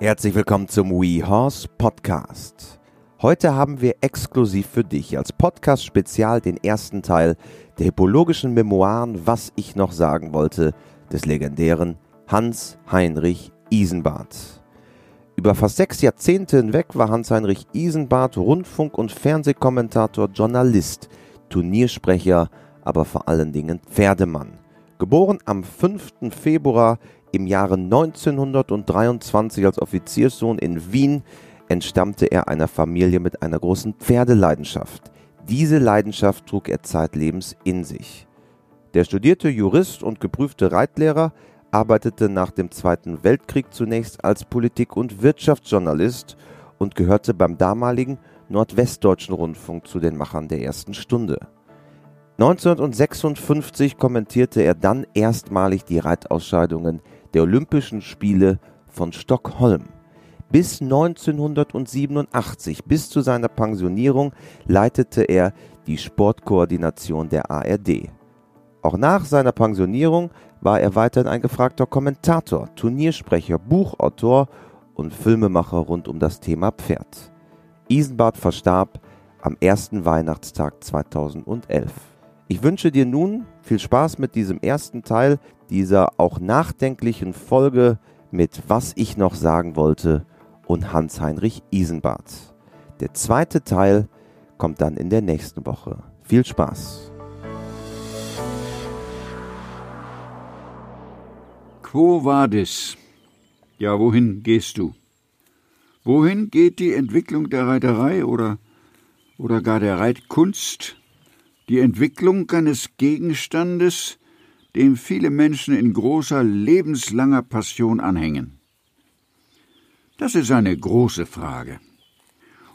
Herzlich willkommen zum WeHorse Podcast. Heute haben wir exklusiv für dich als Podcast-Spezial den ersten Teil der hippologischen Memoiren Was ich noch sagen wollte des legendären Hans-Heinrich Isenbart. Über fast sechs Jahrzehnte hinweg war Hans-Heinrich Isenbart Rundfunk- und Fernsehkommentator, Journalist, Turniersprecher, aber vor allen Dingen Pferdemann. Geboren am 5. Februar im Jahre 1923 als Offizierssohn in Wien entstammte er einer Familie mit einer großen Pferdeleidenschaft. Diese Leidenschaft trug er zeitlebens in sich. Der studierte Jurist und geprüfte Reitlehrer arbeitete nach dem Zweiten Weltkrieg zunächst als Politik- und Wirtschaftsjournalist und gehörte beim damaligen Nordwestdeutschen Rundfunk zu den Machern der ersten Stunde. 1956 kommentierte er dann erstmalig die Reitausscheidungen der Olympischen Spiele von Stockholm. Bis 1987, bis zu seiner Pensionierung, leitete er die Sportkoordination der ARD. Auch nach seiner Pensionierung war er weiterhin ein gefragter Kommentator, Turniersprecher, Buchautor und Filmemacher rund um das Thema Pferd. Isenbart verstarb am ersten Weihnachtstag 2011. Ich wünsche dir nun viel Spaß mit diesem ersten Teil dieser auch nachdenklichen Folge mit Was ich noch sagen wollte und Hans-Heinrich Isenbart. Der zweite Teil kommt dann in der nächsten Woche. Viel Spaß! Quo vadis? Ja, wohin gehst du? Wohin geht die Entwicklung der Reiterei oder, oder gar der Reitkunst? Die Entwicklung eines Gegenstandes, dem viele Menschen in großer lebenslanger Passion anhängen? Das ist eine große Frage.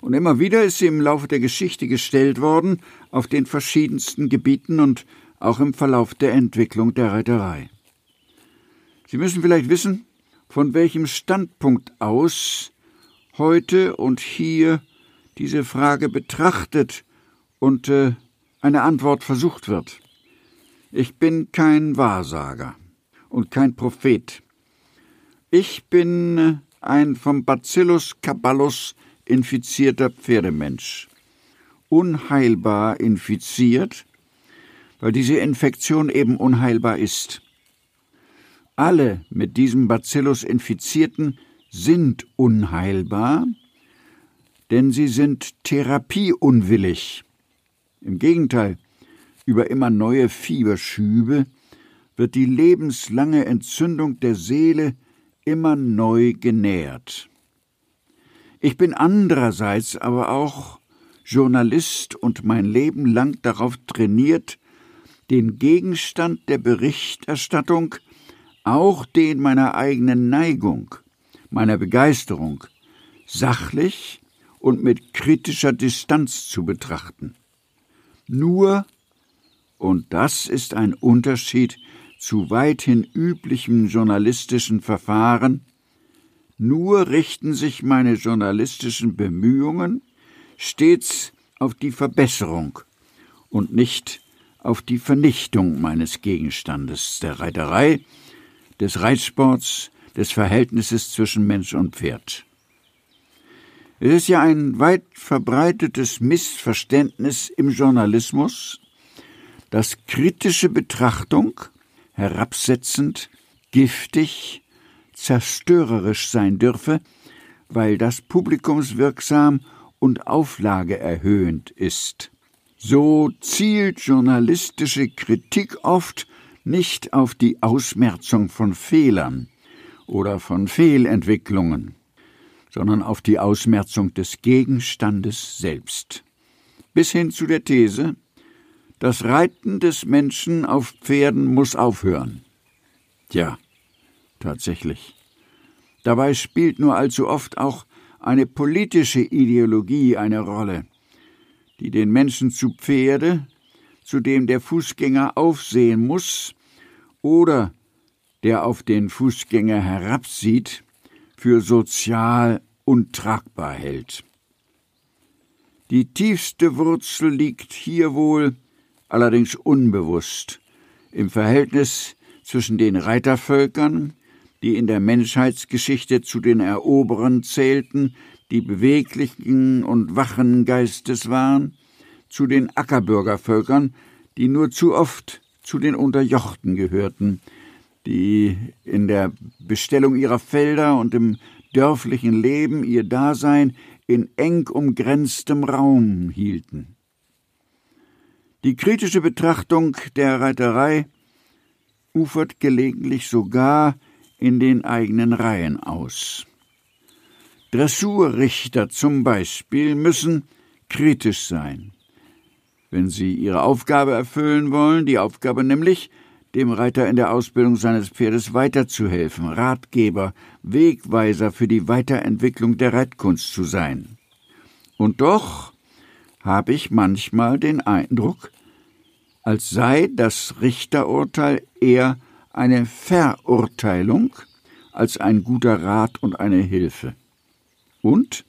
Und immer wieder ist sie im Laufe der Geschichte gestellt worden, auf den verschiedensten Gebieten und auch im Verlauf der Entwicklung der Reiterei. Sie müssen vielleicht wissen, von welchem Standpunkt aus heute und hier diese Frage betrachtet und äh, eine Antwort versucht wird. Ich bin kein Wahrsager und kein Prophet. Ich bin äh, ein vom Bacillus caballus infizierter Pferdemensch. Unheilbar infiziert, weil diese Infektion eben unheilbar ist. Alle mit diesem Bacillus Infizierten sind unheilbar, denn sie sind therapieunwillig. Im Gegenteil, über immer neue Fieberschübe wird die lebenslange Entzündung der Seele immer neu genährt. Ich bin andererseits aber auch Journalist und mein Leben lang darauf trainiert, den Gegenstand der Berichterstattung, auch den meiner eigenen Neigung, meiner Begeisterung, sachlich und mit kritischer Distanz zu betrachten. Nur, und das ist ein Unterschied zu weithin üblichem journalistischen Verfahren, nur richten sich meine journalistischen Bemühungen stets auf die Verbesserung und nicht auf die Vernichtung meines Gegenstandes der Reiterei, des Reitsports, des Verhältnisses zwischen Mensch und Pferd. Es ist ja ein weit verbreitetes Missverständnis im Journalismus, dass kritische Betrachtung herabsetzend, giftig, zerstörerisch sein dürfe, weil das publikumswirksam und auflageerhöhend ist. So zielt journalistische Kritik oft nicht auf die Ausmerzung von Fehlern oder von Fehlentwicklungen, sondern auf die Ausmerzung des Gegenstandes selbst. Bis hin zu der These, das Reiten des Menschen auf Pferden muss aufhören. Ja, tatsächlich. Dabei spielt nur allzu oft auch eine politische Ideologie eine Rolle, die den Menschen zu Pferde, zu dem der Fußgänger aufsehen muss oder der auf den Fußgänger herabsieht, für sozial untragbar hält. Die tiefste Wurzel liegt hier wohl allerdings unbewusst, im Verhältnis zwischen den Reitervölkern, die in der Menschheitsgeschichte zu den Eroberern zählten, die beweglichen und wachen Geistes waren, zu den Ackerbürgervölkern, die nur zu oft zu den Unterjochten gehörten, die in der Bestellung ihrer Felder und im dörflichen Leben ihr Dasein in eng umgrenztem Raum hielten. Die kritische Betrachtung der Reiterei ufert gelegentlich sogar in den eigenen Reihen aus. Dressurrichter zum Beispiel müssen kritisch sein, wenn sie ihre Aufgabe erfüllen wollen, die Aufgabe nämlich, dem Reiter in der Ausbildung seines Pferdes weiterzuhelfen, Ratgeber, Wegweiser für die Weiterentwicklung der Reitkunst zu sein. Und doch habe ich manchmal den Eindruck, als sei das Richterurteil eher eine Verurteilung als ein guter Rat und eine Hilfe. Und,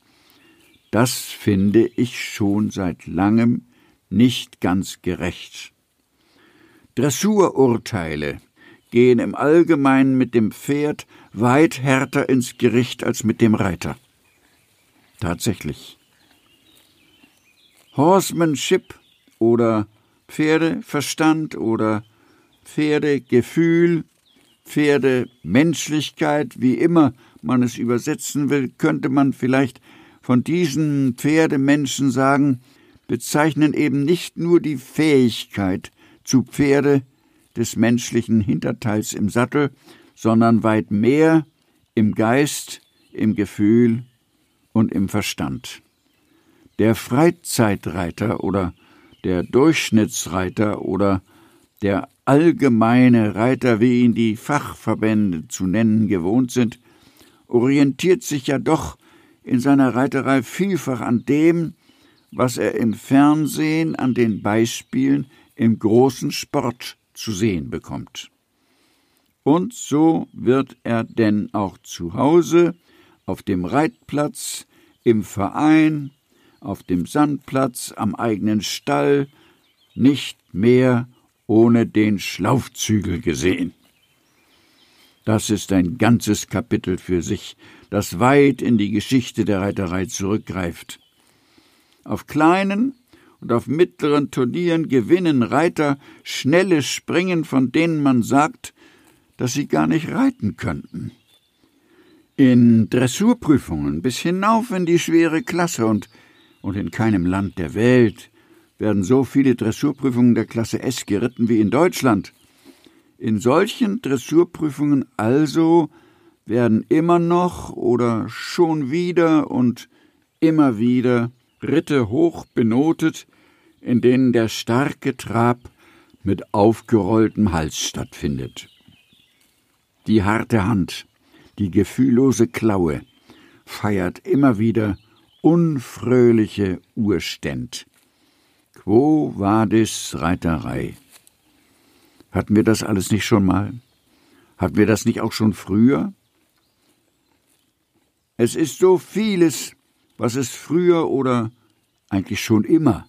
das finde ich schon seit langem nicht ganz gerecht. Dressururteile gehen im Allgemeinen mit dem Pferd weit härter ins Gericht als mit dem Reiter. Tatsächlich. Horsemanship oder Pferdeverstand oder Pferdegefühl, Pferdemenschlichkeit, wie immer man es übersetzen will, könnte man vielleicht von diesen Pferdemenschen sagen, bezeichnen eben nicht nur die Fähigkeit zu Pferde des menschlichen Hinterteils im Sattel, sondern weit mehr im Geist, im Gefühl und im Verstand. Der Freizeitreiter oder der Durchschnittsreiter oder der allgemeine Reiter, wie ihn die Fachverbände zu nennen gewohnt sind, orientiert sich ja doch in seiner Reiterei vielfach an dem, was er im Fernsehen an den Beispielen im großen Sport zu sehen bekommt. Und so wird er denn auch zu Hause, auf dem Reitplatz, im Verein, auf dem Sandplatz, am eigenen Stall, nicht mehr ohne den Schlaufzügel gesehen. Das ist ein ganzes Kapitel für sich, das weit in die Geschichte der Reiterei zurückgreift. Auf kleinen und auf mittleren Turnieren gewinnen Reiter schnelle Springen, von denen man sagt, dass sie gar nicht reiten könnten. In Dressurprüfungen bis hinauf in die schwere Klasse und, und in keinem Land der Welt werden so viele Dressurprüfungen der Klasse S geritten wie in Deutschland. In solchen Dressurprüfungen also werden immer noch oder schon wieder und immer wieder Ritte hoch benotet, in denen der starke Trab mit aufgerolltem Hals stattfindet. Die harte Hand, die gefühllose Klaue feiert immer wieder unfröhliche Urständ. Quo vadis Reiterei? Hatten wir das alles nicht schon mal? Hatten wir das nicht auch schon früher? Es ist so vieles, was es früher oder eigentlich schon immer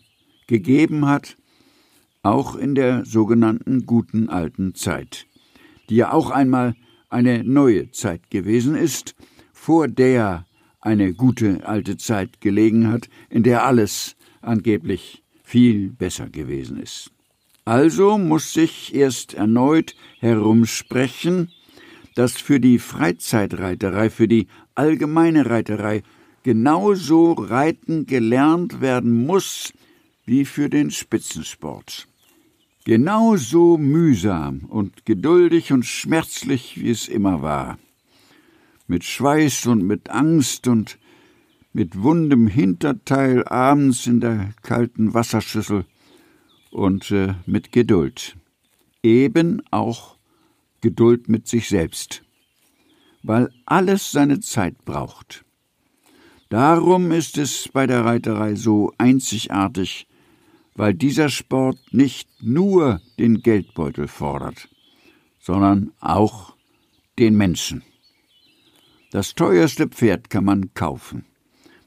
gegeben hat, auch in der sogenannten guten alten Zeit, die ja auch einmal eine neue Zeit gewesen ist, vor der eine gute alte Zeit gelegen hat, in der alles angeblich viel besser gewesen ist. Also muss sich erst erneut herumsprechen, dass für die Freizeitreiterei, für die allgemeine Reiterei genauso reiten gelernt werden muss wie für den Spitzensport. Genauso mühsam und geduldig und schmerzlich, wie es immer war. Mit Schweiß und mit Angst und mit wundem Hinterteil abends in der kalten Wasserschüssel und äh, mit Geduld. Eben auch Geduld mit sich selbst, weil alles seine Zeit braucht. Darum ist es bei der Reiterei so einzigartig, weil dieser Sport nicht nur den Geldbeutel fordert, sondern auch den Menschen. Das teuerste Pferd kann man kaufen,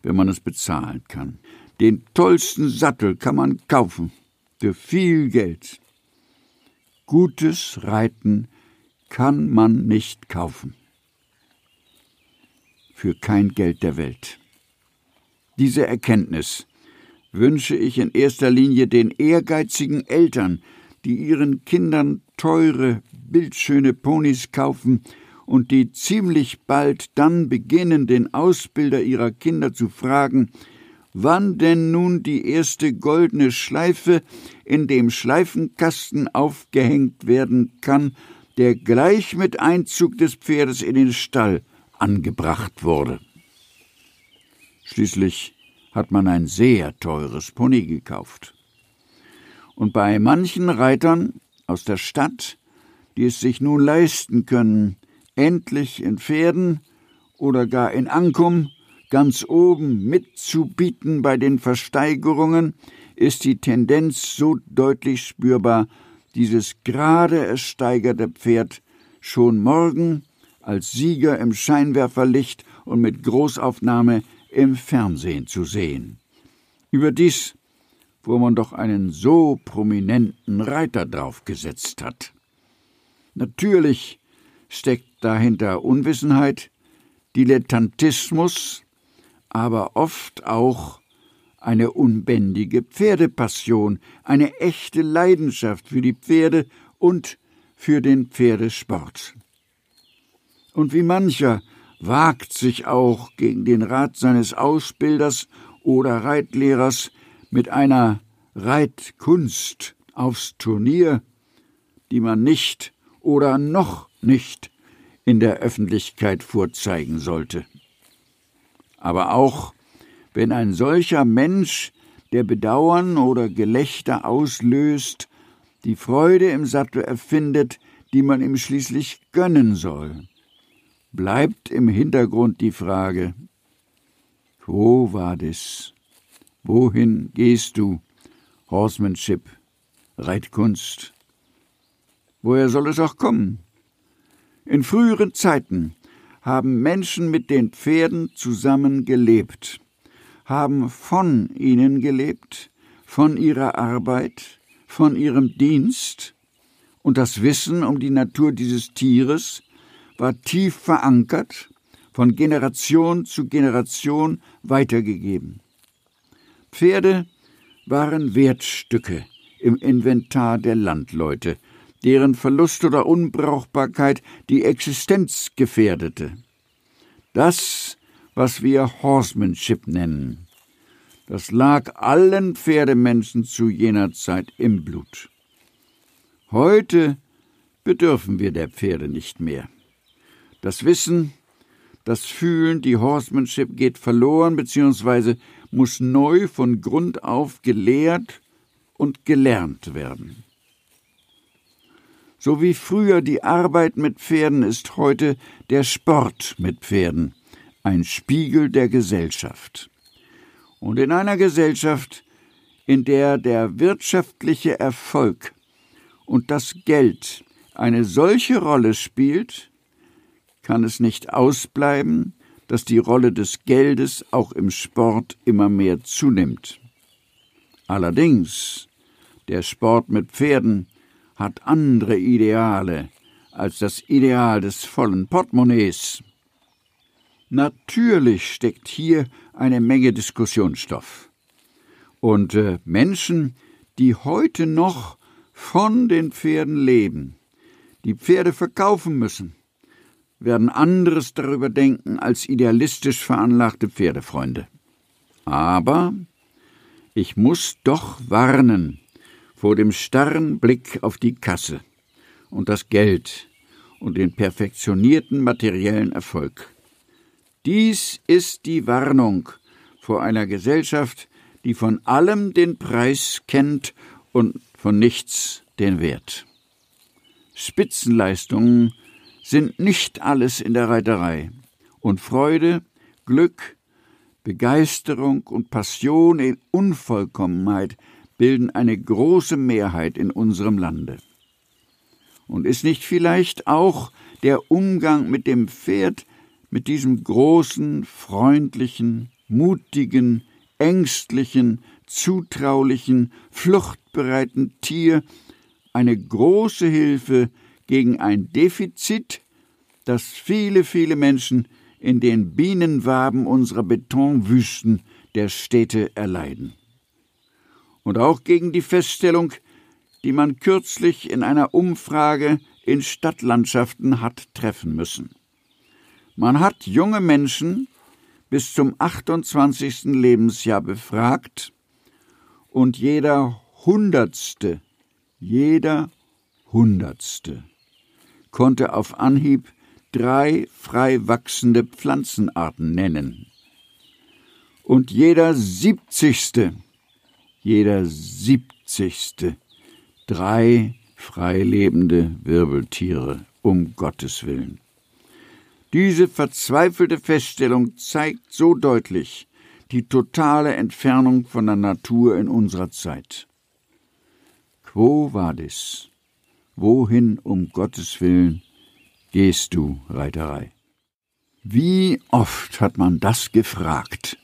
wenn man es bezahlen kann. Den tollsten Sattel kann man kaufen, für viel Geld. Gutes Reiten kann man nicht kaufen. für kein Geld der Welt. Diese Erkenntnis wünsche ich in erster Linie den ehrgeizigen Eltern, die ihren Kindern teure, bildschöne Ponys kaufen und die ziemlich bald dann beginnen, den Ausbilder ihrer Kinder zu fragen, wann denn nun die erste goldene Schleife in dem Schleifenkasten aufgehängt werden kann, der gleich mit Einzug des Pferdes in den Stall angebracht wurde. Schließlich hat man ein sehr teures Pony gekauft. Und bei manchen Reitern aus der Stadt, die es sich nun leisten können, endlich in Pferden oder gar in Ankum ganz oben mitzubieten bei den Versteigerungen, ist die Tendenz so deutlich spürbar, dieses gerade ersteigerte Pferd schon morgen als Sieger im Scheinwerferlicht und mit Großaufnahme im Fernsehen zu sehen. Überdies, wo man doch einen so prominenten Reiter draufgesetzt hat. Natürlich steckt dahinter Unwissenheit, Dilettantismus, aber oft auch eine unbändige Pferdepassion, eine echte Leidenschaft für die Pferde und für den Pferdesport. Und wie mancher wagt sich auch gegen den Rat seines Ausbilders oder Reitlehrers mit einer Reitkunst aufs Turnier, die man nicht oder noch nicht in der Öffentlichkeit vorzeigen sollte. Aber auch wenn ein solcher Mensch, der Bedauern oder Gelächter auslöst, die Freude im Sattel erfindet, die man ihm schließlich gönnen soll, bleibt im Hintergrund die Frage, wo war das? Wohin gehst du? Horsemanship, Reitkunst. Woher soll es auch kommen? In früheren Zeiten haben Menschen mit den Pferden zusammen gelebt, haben von ihnen gelebt, von ihrer Arbeit, von ihrem Dienst, und das Wissen um die Natur dieses Tieres war tief verankert, von Generation zu Generation weitergegeben. Pferde waren Wertstücke im Inventar der Landleute, deren Verlust oder Unbrauchbarkeit die Existenz gefährdete. Das, was wir Horsemanship nennen, das lag allen Pferdemenschen zu jener Zeit im Blut. Heute bedürfen wir der Pferde nicht mehr. Das Wissen, das Fühlen, die Horsemanship geht verloren bzw. muss neu von Grund auf gelehrt und gelernt werden. So wie früher die Arbeit mit Pferden ist heute der Sport mit Pferden ein Spiegel der Gesellschaft. Und in einer Gesellschaft, in der der wirtschaftliche Erfolg und das Geld eine solche Rolle spielt, kann es nicht ausbleiben, dass die Rolle des Geldes auch im Sport immer mehr zunimmt. Allerdings, der Sport mit Pferden hat andere Ideale als das Ideal des vollen Portemonnaies. Natürlich steckt hier eine Menge Diskussionsstoff. Und äh, Menschen, die heute noch von den Pferden leben, die Pferde verkaufen müssen, werden anderes darüber denken als idealistisch veranlagte Pferdefreunde. Aber ich muss doch warnen, vor dem starren Blick auf die Kasse und das Geld und den perfektionierten materiellen Erfolg. Dies ist die Warnung vor einer Gesellschaft, die von allem den Preis kennt und von nichts den Wert. Spitzenleistungen sind nicht alles in der Reiterei, und Freude, Glück, Begeisterung und Passion in Unvollkommenheit bilden eine große Mehrheit in unserem Lande. Und ist nicht vielleicht auch der Umgang mit dem Pferd, mit diesem großen, freundlichen, mutigen, ängstlichen, zutraulichen, fluchtbereiten Tier eine große Hilfe gegen ein Defizit, das viele, viele Menschen in den Bienenwaben unserer Betonwüsten der Städte erleiden. Und auch gegen die Feststellung, die man kürzlich in einer Umfrage in Stadtlandschaften hat treffen müssen. Man hat junge Menschen bis zum 28. Lebensjahr befragt und jeder Hundertste, jeder Hundertste konnte auf Anhieb drei frei wachsende Pflanzenarten nennen. Und jeder Siebzigste, jeder Siebzigste drei freilebende Wirbeltiere, um Gottes willen. Diese verzweifelte Feststellung zeigt so deutlich die totale Entfernung von der Natur in unserer Zeit. Quo vadis? Wohin um Gottes willen gehst du, Reiterei? Wie oft hat man das gefragt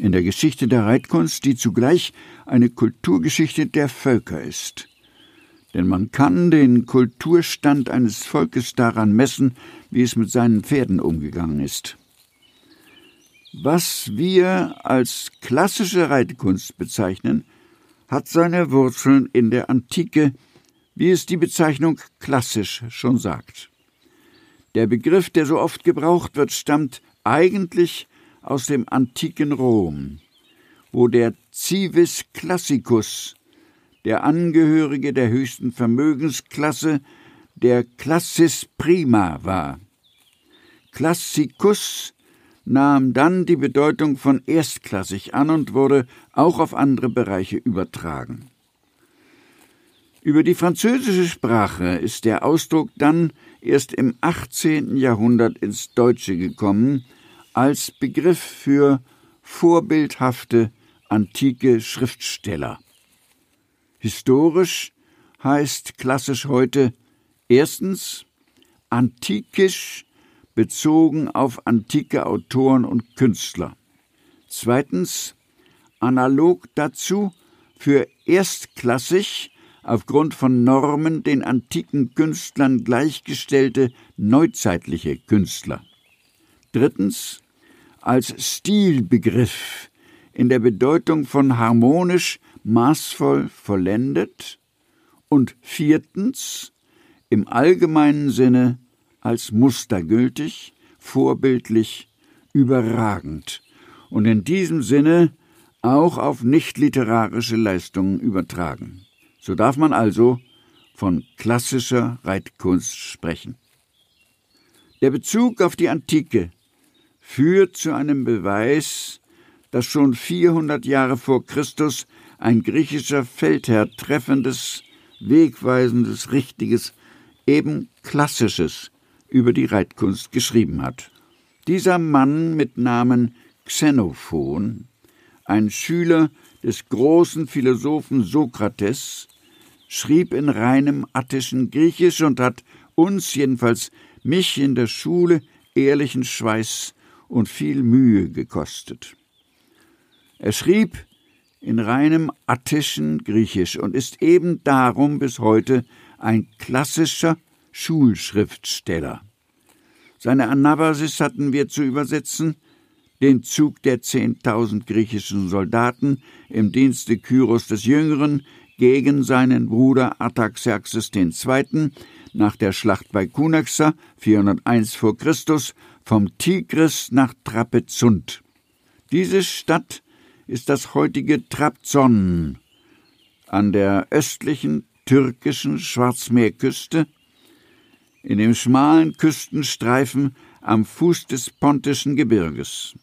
in der Geschichte der Reitkunst, die zugleich eine Kulturgeschichte der Völker ist denn man kann den Kulturstand eines Volkes daran messen, wie es mit seinen Pferden umgegangen ist. Was wir als klassische Reitkunst bezeichnen, hat seine Wurzeln in der Antike, wie es die Bezeichnung klassisch schon sagt. Der Begriff, der so oft gebraucht wird, stammt eigentlich aus dem antiken Rom, wo der Civis Classicus der Angehörige der höchsten Vermögensklasse, der Classis Prima war. Classicus nahm dann die Bedeutung von erstklassig an und wurde auch auf andere Bereiche übertragen. Über die französische Sprache ist der Ausdruck dann erst im 18. Jahrhundert ins Deutsche gekommen als Begriff für vorbildhafte antike Schriftsteller. Historisch heißt klassisch heute erstens antikisch bezogen auf antike Autoren und Künstler. Zweitens analog dazu für erstklassig aufgrund von Normen den antiken Künstlern gleichgestellte neuzeitliche Künstler. Drittens als Stilbegriff in der Bedeutung von harmonisch maßvoll vollendet und viertens im allgemeinen Sinne als mustergültig, vorbildlich, überragend und in diesem Sinne auch auf nicht-literarische Leistungen übertragen. So darf man also von klassischer Reitkunst sprechen. Der Bezug auf die Antike führt zu einem Beweis, dass schon 400 Jahre vor Christus ein griechischer Feldherr treffendes, wegweisendes, richtiges, eben klassisches über die Reitkunst geschrieben hat. Dieser Mann mit Namen Xenophon, ein Schüler des großen Philosophen Sokrates, schrieb in reinem attischen Griechisch und hat uns, jedenfalls mich in der Schule, ehrlichen Schweiß und viel Mühe gekostet. Er schrieb in reinem attischen Griechisch und ist eben darum bis heute ein klassischer Schulschriftsteller. Seine Anabasis hatten wir zu übersetzen, den Zug der zehntausend griechischen Soldaten im Dienste Kyros des Jüngeren gegen seinen Bruder Artaxerxes II. nach der Schlacht bei Cunaxa 401 vor Christus vom Tigris nach Trapezunt. Diese Stadt ist das heutige Trabzon an der östlichen türkischen Schwarzmeerküste, in dem schmalen Küstenstreifen am Fuß des Pontischen Gebirges.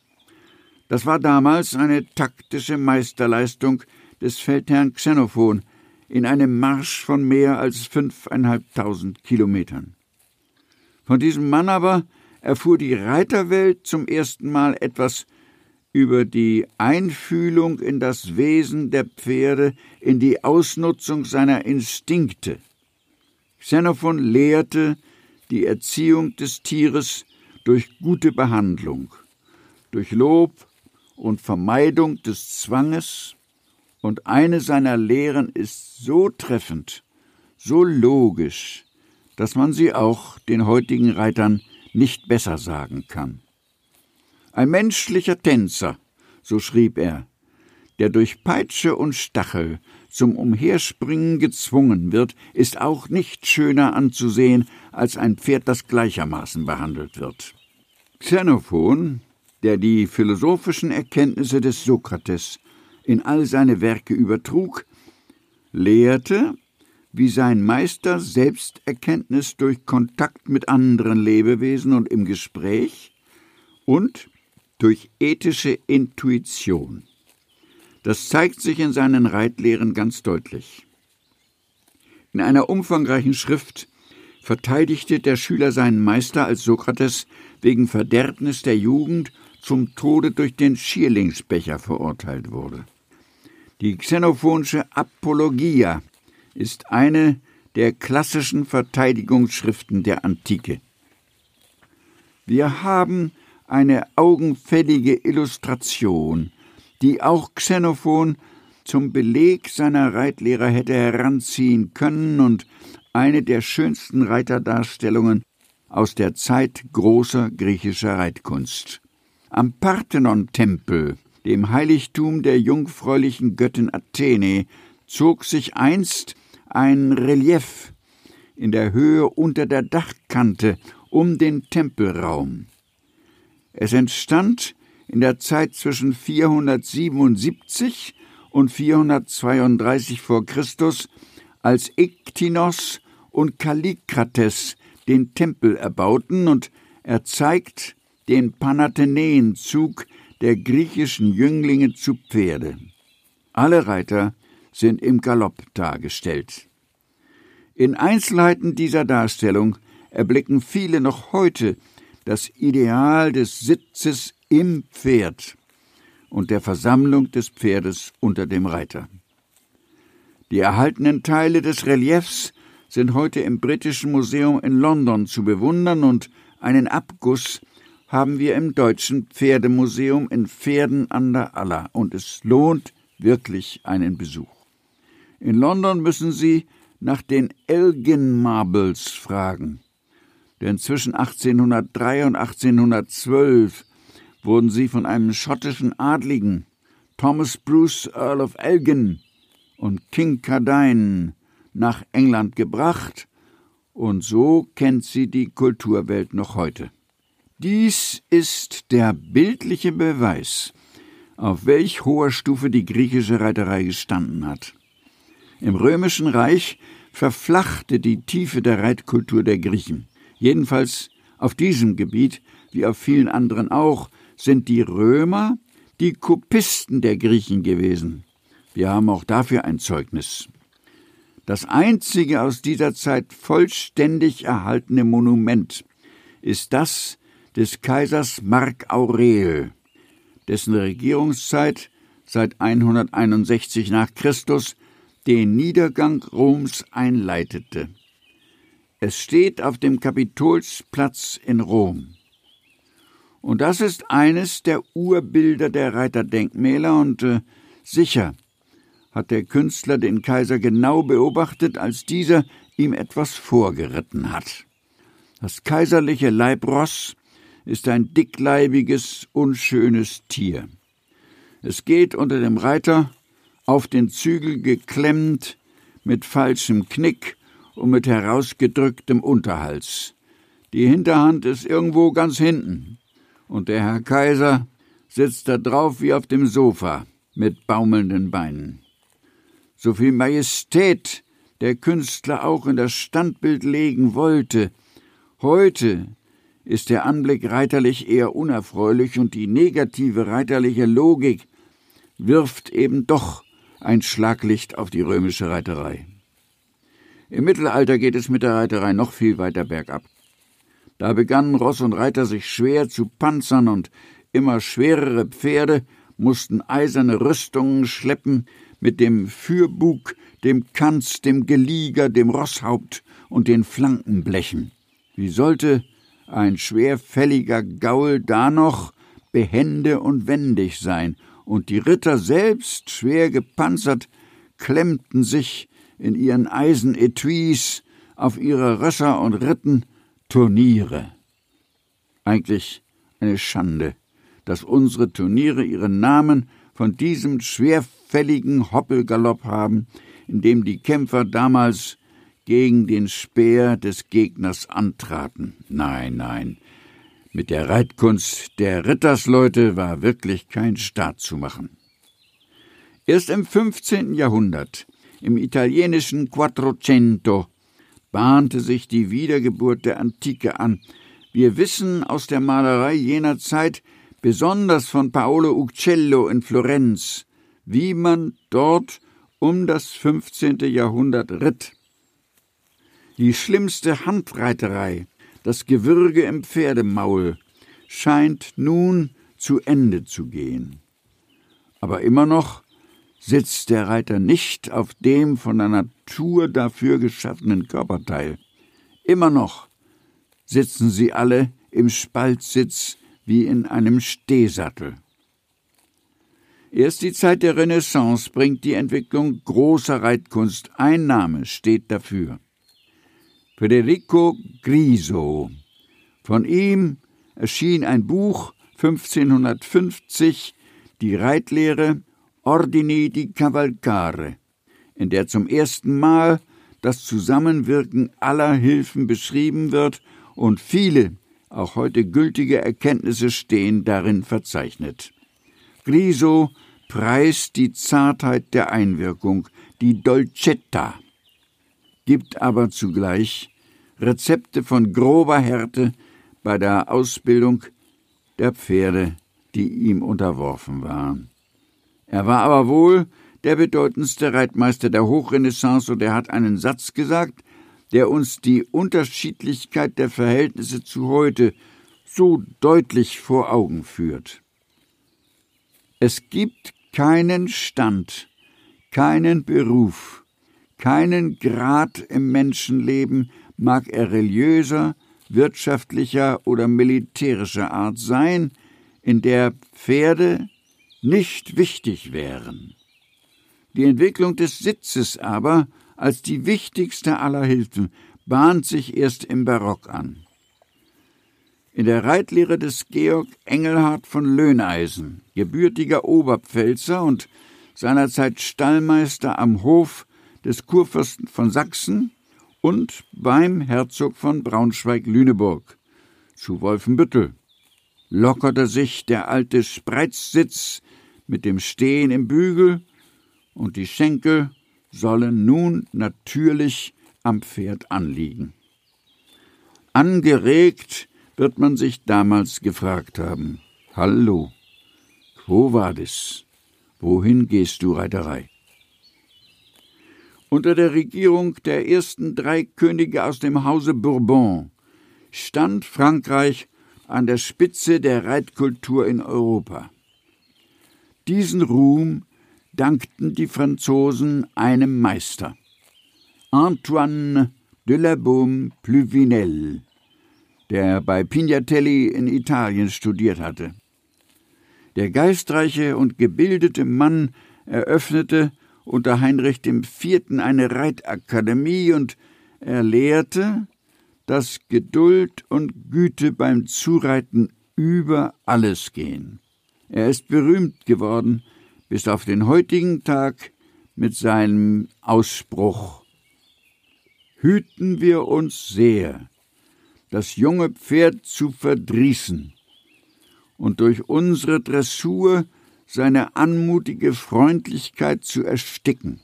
Das war damals eine taktische Meisterleistung des Feldherrn Xenophon in einem Marsch von mehr als fünfeinhalbtausend Kilometern. Von diesem Mann aber erfuhr die Reiterwelt zum ersten Mal etwas über die Einfühlung in das Wesen der Pferde, in die Ausnutzung seiner Instinkte. Xenophon lehrte die Erziehung des Tieres durch gute Behandlung, durch Lob und Vermeidung des Zwanges, und eine seiner Lehren ist so treffend, so logisch, dass man sie auch den heutigen Reitern nicht besser sagen kann. Ein menschlicher Tänzer, so schrieb er, der durch Peitsche und Stachel zum Umherspringen gezwungen wird, ist auch nicht schöner anzusehen als ein Pferd, das gleichermaßen behandelt wird. Xenophon, der die philosophischen Erkenntnisse des Sokrates in all seine Werke übertrug, lehrte, wie sein Meister Selbsterkenntnis durch Kontakt mit anderen Lebewesen und im Gespräch und durch ethische Intuition. Das zeigt sich in seinen Reitlehren ganz deutlich. In einer umfangreichen Schrift verteidigte der Schüler seinen Meister, als Sokrates wegen Verderbnis der Jugend zum Tode durch den Schierlingsbecher verurteilt wurde. Die xenophonische Apologia ist eine der klassischen Verteidigungsschriften der Antike. Wir haben eine augenfällige Illustration, die auch Xenophon zum Beleg seiner Reitlehrer hätte heranziehen können und eine der schönsten Reiterdarstellungen aus der Zeit großer griechischer Reitkunst. Am Parthenon-Tempel, dem Heiligtum der jungfräulichen Göttin Athene, zog sich einst ein Relief in der Höhe unter der Dachkante um den Tempelraum. Es entstand in der Zeit zwischen 477 und 432 vor Christus, als Iktinos und Kallikrates den Tempel erbauten und er zeigt den Panatheneenzug der griechischen Jünglinge zu Pferde. Alle Reiter sind im Galopp dargestellt. In Einzelheiten dieser Darstellung erblicken viele noch heute das Ideal des Sitzes im Pferd und der Versammlung des Pferdes unter dem Reiter. Die erhaltenen Teile des Reliefs sind heute im Britischen Museum in London zu bewundern und einen Abguss haben wir im Deutschen Pferdemuseum in Pferden an der Aller und es lohnt wirklich einen Besuch. In London müssen Sie nach den Elgin Marbles fragen, denn zwischen 1803 und 1812 wurden sie von einem schottischen Adligen, Thomas Bruce Earl of Elgin und King Cardine, nach England gebracht, und so kennt sie die Kulturwelt noch heute. Dies ist der bildliche Beweis, auf welch hoher Stufe die griechische Reiterei gestanden hat. Im römischen Reich verflachte die Tiefe der Reitkultur der Griechen. Jedenfalls auf diesem Gebiet, wie auf vielen anderen auch, sind die Römer die Kopisten der Griechen gewesen. Wir haben auch dafür ein Zeugnis. Das einzige aus dieser Zeit vollständig erhaltene Monument ist das des Kaisers Mark Aurel, dessen Regierungszeit seit 161 nach Christus den Niedergang Roms einleitete. Es steht auf dem Kapitolsplatz in Rom. Und das ist eines der Urbilder der Reiterdenkmäler und äh, sicher hat der Künstler den Kaiser genau beobachtet, als dieser ihm etwas vorgeritten hat. Das kaiserliche Leibross ist ein dickleibiges, unschönes Tier. Es geht unter dem Reiter auf den Zügel geklemmt, mit falschem Knick und mit herausgedrücktem Unterhals. Die Hinterhand ist irgendwo ganz hinten, und der Herr Kaiser sitzt da drauf wie auf dem Sofa mit baumelnden Beinen. So viel Majestät der Künstler auch in das Standbild legen wollte, heute ist der Anblick reiterlich eher unerfreulich und die negative reiterliche Logik wirft eben doch ein Schlaglicht auf die römische Reiterei. Im Mittelalter geht es mit der Reiterei noch viel weiter bergab. Da begannen Ross und Reiter sich schwer zu panzern und immer schwerere Pferde mussten eiserne Rüstungen schleppen mit dem Fürbug, dem Kanz, dem Gelieger, dem Rosshaupt und den Flankenblechen. Wie sollte ein schwerfälliger Gaul da noch behende und wendig sein, und die Ritter selbst, schwer gepanzert, klemmten sich in ihren Eisenetuis auf ihre Rösser und ritten Turniere. Eigentlich eine Schande, dass unsere Turniere ihren Namen von diesem schwerfälligen Hoppelgalopp haben, in dem die Kämpfer damals gegen den Speer des Gegners antraten. Nein, nein, mit der Reitkunst der Rittersleute war wirklich kein Staat zu machen. Erst im 15. Jahrhundert, im italienischen Quattrocento, bahnte sich die Wiedergeburt der Antike an. Wir wissen aus der Malerei jener Zeit, besonders von Paolo Uccello in Florenz, wie man dort um das 15. Jahrhundert ritt. Die schlimmste Handreiterei, das Gewürge im Pferdemaul, scheint nun zu Ende zu gehen. Aber immer noch sitzt der Reiter nicht auf dem von der Natur dafür geschaffenen Körperteil. Immer noch sitzen sie alle im Spaltsitz wie in einem Stehsattel. Erst die Zeit der Renaissance bringt die Entwicklung großer Reitkunst. Ein Name steht dafür. Federico Griso. Von ihm erschien ein Buch 1550, die Reitlehre Ordini di Cavalcare, in der zum ersten Mal das Zusammenwirken aller Hilfen beschrieben wird und viele, auch heute gültige Erkenntnisse stehen darin verzeichnet. Griso preist die Zartheit der Einwirkung, die Dolcetta, gibt aber zugleich Rezepte von grober Härte bei der Ausbildung der Pferde, die ihm unterworfen waren. Er war aber wohl der bedeutendste Reitmeister der Hochrenaissance und er hat einen Satz gesagt, der uns die Unterschiedlichkeit der Verhältnisse zu heute so deutlich vor Augen führt. Es gibt keinen Stand, keinen Beruf, keinen Grad im Menschenleben, mag er religiöser, wirtschaftlicher oder militärischer Art sein, in der Pferde nicht wichtig wären. Die Entwicklung des Sitzes aber als die wichtigste aller Hilfen bahnt sich erst im Barock an. In der Reitlehre des Georg Engelhard von Löhneisen, gebürtiger Oberpfälzer und seinerzeit Stallmeister am Hof des Kurfürsten von Sachsen und beim Herzog von Braunschweig-Lüneburg zu Wolfenbüttel, lockerte sich der alte Spreizsitz mit dem Stehen im Bügel und die Schenkel sollen nun natürlich am Pferd anliegen. Angeregt wird man sich damals gefragt haben: Hallo, wo war das? Wohin gehst du, Reiterei? Unter der Regierung der ersten drei Könige aus dem Hause Bourbon stand Frankreich an der Spitze der Reitkultur in Europa. Diesen Ruhm dankten die Franzosen einem Meister, Antoine de la Baume Pluvinel, der bei Pignatelli in Italien studiert hatte. Der geistreiche und gebildete Mann eröffnete unter Heinrich IV. eine Reitakademie und er lehrte, dass Geduld und Güte beim Zureiten über alles gehen. Er ist berühmt geworden bis auf den heutigen Tag mit seinem Ausspruch Hüten wir uns sehr, das junge Pferd zu verdrießen und durch unsere Dressur seine anmutige Freundlichkeit zu ersticken.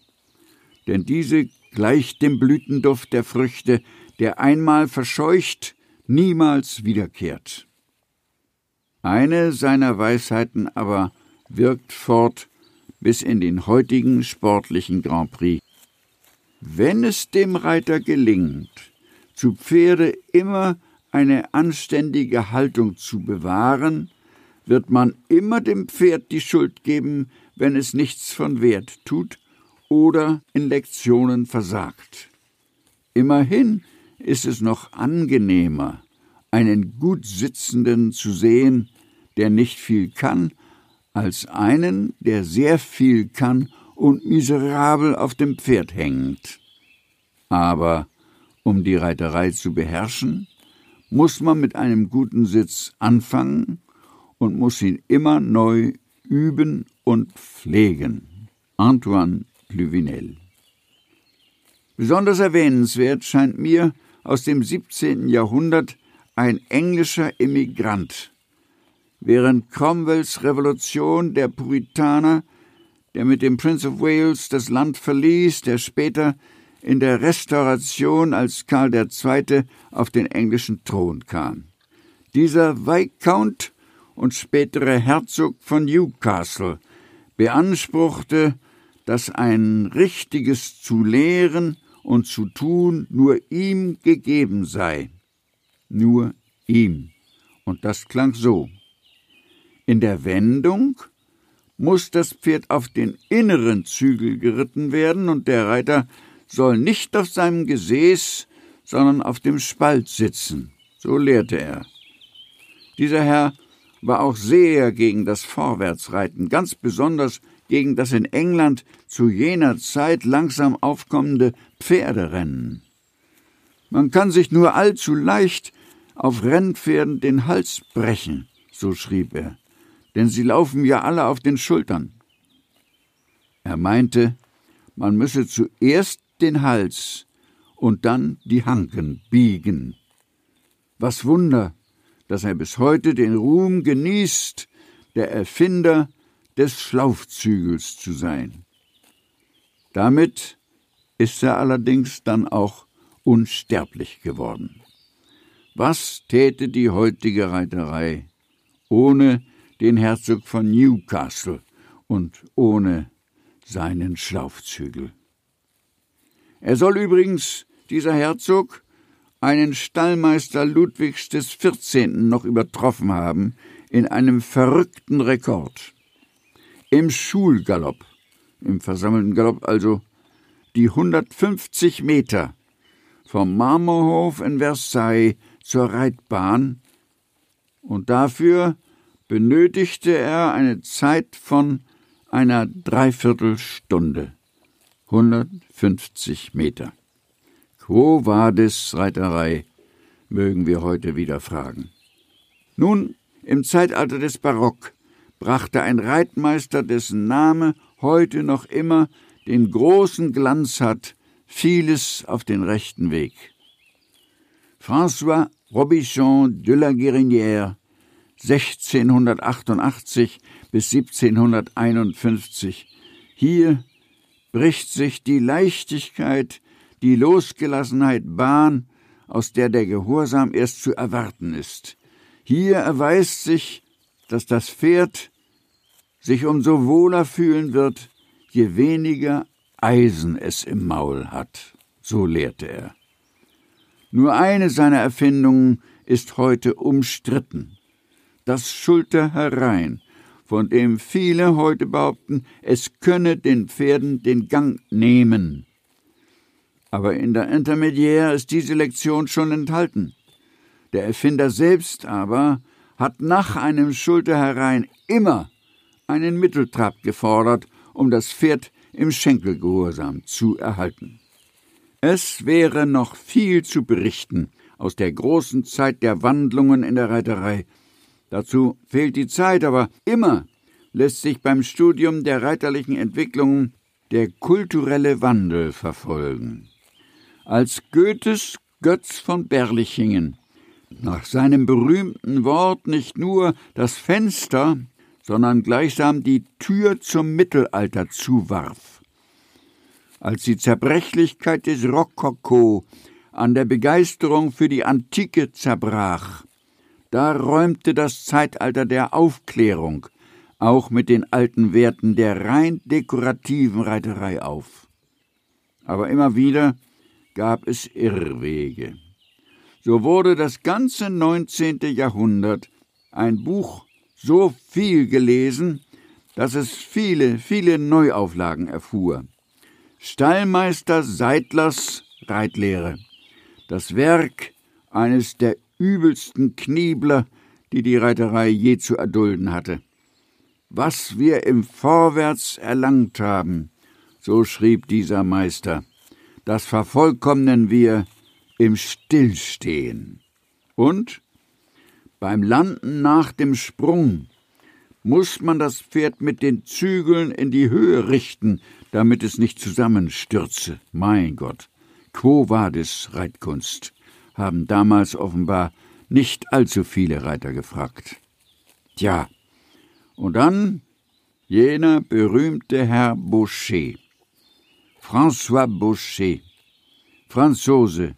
Denn diese gleicht dem Blütenduft der Früchte, der einmal verscheucht, niemals wiederkehrt. Eine seiner Weisheiten aber wirkt fort bis in den heutigen sportlichen Grand Prix. Wenn es dem Reiter gelingt, zu Pferde immer eine anständige Haltung zu bewahren, wird man immer dem Pferd die Schuld geben, wenn es nichts von Wert tut oder in Lektionen versagt. Immerhin ist es noch angenehmer, einen gut Sitzenden zu sehen, der nicht viel kann, als einen, der sehr viel kann und miserabel auf dem Pferd hängt. Aber um die Reiterei zu beherrschen, muss man mit einem guten Sitz anfangen und muss ihn immer neu üben und pflegen. Antoine Pluvinel. Besonders erwähnenswert scheint mir aus dem 17. Jahrhundert ein englischer Emigrant. Während Cromwells Revolution der Puritaner, der mit dem Prince of Wales das Land verließ, der später in der Restauration als Karl II. auf den englischen Thron kam. Dieser Viscount und spätere Herzog von Newcastle beanspruchte, dass ein richtiges zu lehren und zu tun nur ihm gegeben sei. Nur ihm. Und das klang so. In der Wendung muss das Pferd auf den inneren Zügel geritten werden und der Reiter soll nicht auf seinem Gesäß, sondern auf dem Spalt sitzen. So lehrte er. Dieser Herr war auch sehr gegen das Vorwärtsreiten, ganz besonders gegen das in England zu jener Zeit langsam aufkommende Pferderennen. Man kann sich nur allzu leicht auf Rennpferden den Hals brechen, so schrieb er, denn sie laufen ja alle auf den Schultern. Er meinte, man müsse zuerst den Hals und dann die Hanken biegen. Was Wunder, dass er bis heute den Ruhm genießt, der Erfinder des Schlaufzügels zu sein. Damit ist er allerdings dann auch unsterblich geworden. Was täte die heutige Reiterei ohne den Herzog von Newcastle und ohne seinen Schlaufzügel? Er soll übrigens, dieser Herzog, einen Stallmeister Ludwigs des 14. noch übertroffen haben in einem verrückten Rekord. Im Schulgalopp, im versammelten Galopp also, die 150 Meter vom Marmorhof in Versailles zur Reitbahn und dafür benötigte er eine Zeit von einer Dreiviertelstunde. 150 Meter. Quo vadis Reiterei, mögen wir heute wieder fragen. Nun, im Zeitalter des Barock brachte ein Reitmeister, dessen Name heute noch immer den großen Glanz hat, vieles auf den rechten Weg. François Robichon de la Guérinière, 1688 bis 1751. Hier bricht sich die Leichtigkeit die Losgelassenheit Bahn, aus der der Gehorsam erst zu erwarten ist. Hier erweist sich, dass das Pferd sich umso wohler fühlen wird, je weniger Eisen es im Maul hat, so lehrte er. Nur eine seiner Erfindungen ist heute umstritten. Das Schulter herein, von dem viele heute behaupten, es könne den Pferden den Gang nehmen. Aber in der Intermediaire ist diese Lektion schon enthalten. Der Erfinder selbst aber hat nach einem Schulter herein immer einen Mitteltrab gefordert, um das Pferd im Schenkelgehorsam zu erhalten. Es wäre noch viel zu berichten aus der großen Zeit der Wandlungen in der Reiterei. Dazu fehlt die Zeit, aber immer lässt sich beim Studium der reiterlichen Entwicklungen der kulturelle Wandel verfolgen als Goethes Götz von Berlichingen nach seinem berühmten Wort nicht nur das Fenster, sondern gleichsam die Tür zum Mittelalter zuwarf. Als die Zerbrechlichkeit des Rokoko an der Begeisterung für die Antike zerbrach, da räumte das Zeitalter der Aufklärung auch mit den alten Werten der rein dekorativen Reiterei auf. Aber immer wieder gab es Irrwege. So wurde das ganze 19. Jahrhundert ein Buch so viel gelesen, dass es viele, viele Neuauflagen erfuhr. Stallmeister Seidlers Reitlehre, das Werk eines der übelsten Kniebler, die die Reiterei je zu erdulden hatte. Was wir im Vorwärts erlangt haben, so schrieb dieser Meister, das vervollkommnen wir im Stillstehen. Und beim Landen nach dem Sprung muss man das Pferd mit den Zügeln in die Höhe richten, damit es nicht zusammenstürze. Mein Gott, quo vadis Reitkunst, haben damals offenbar nicht allzu viele Reiter gefragt. Tja, und dann jener berühmte Herr Boucher, François Boucher, Franzose,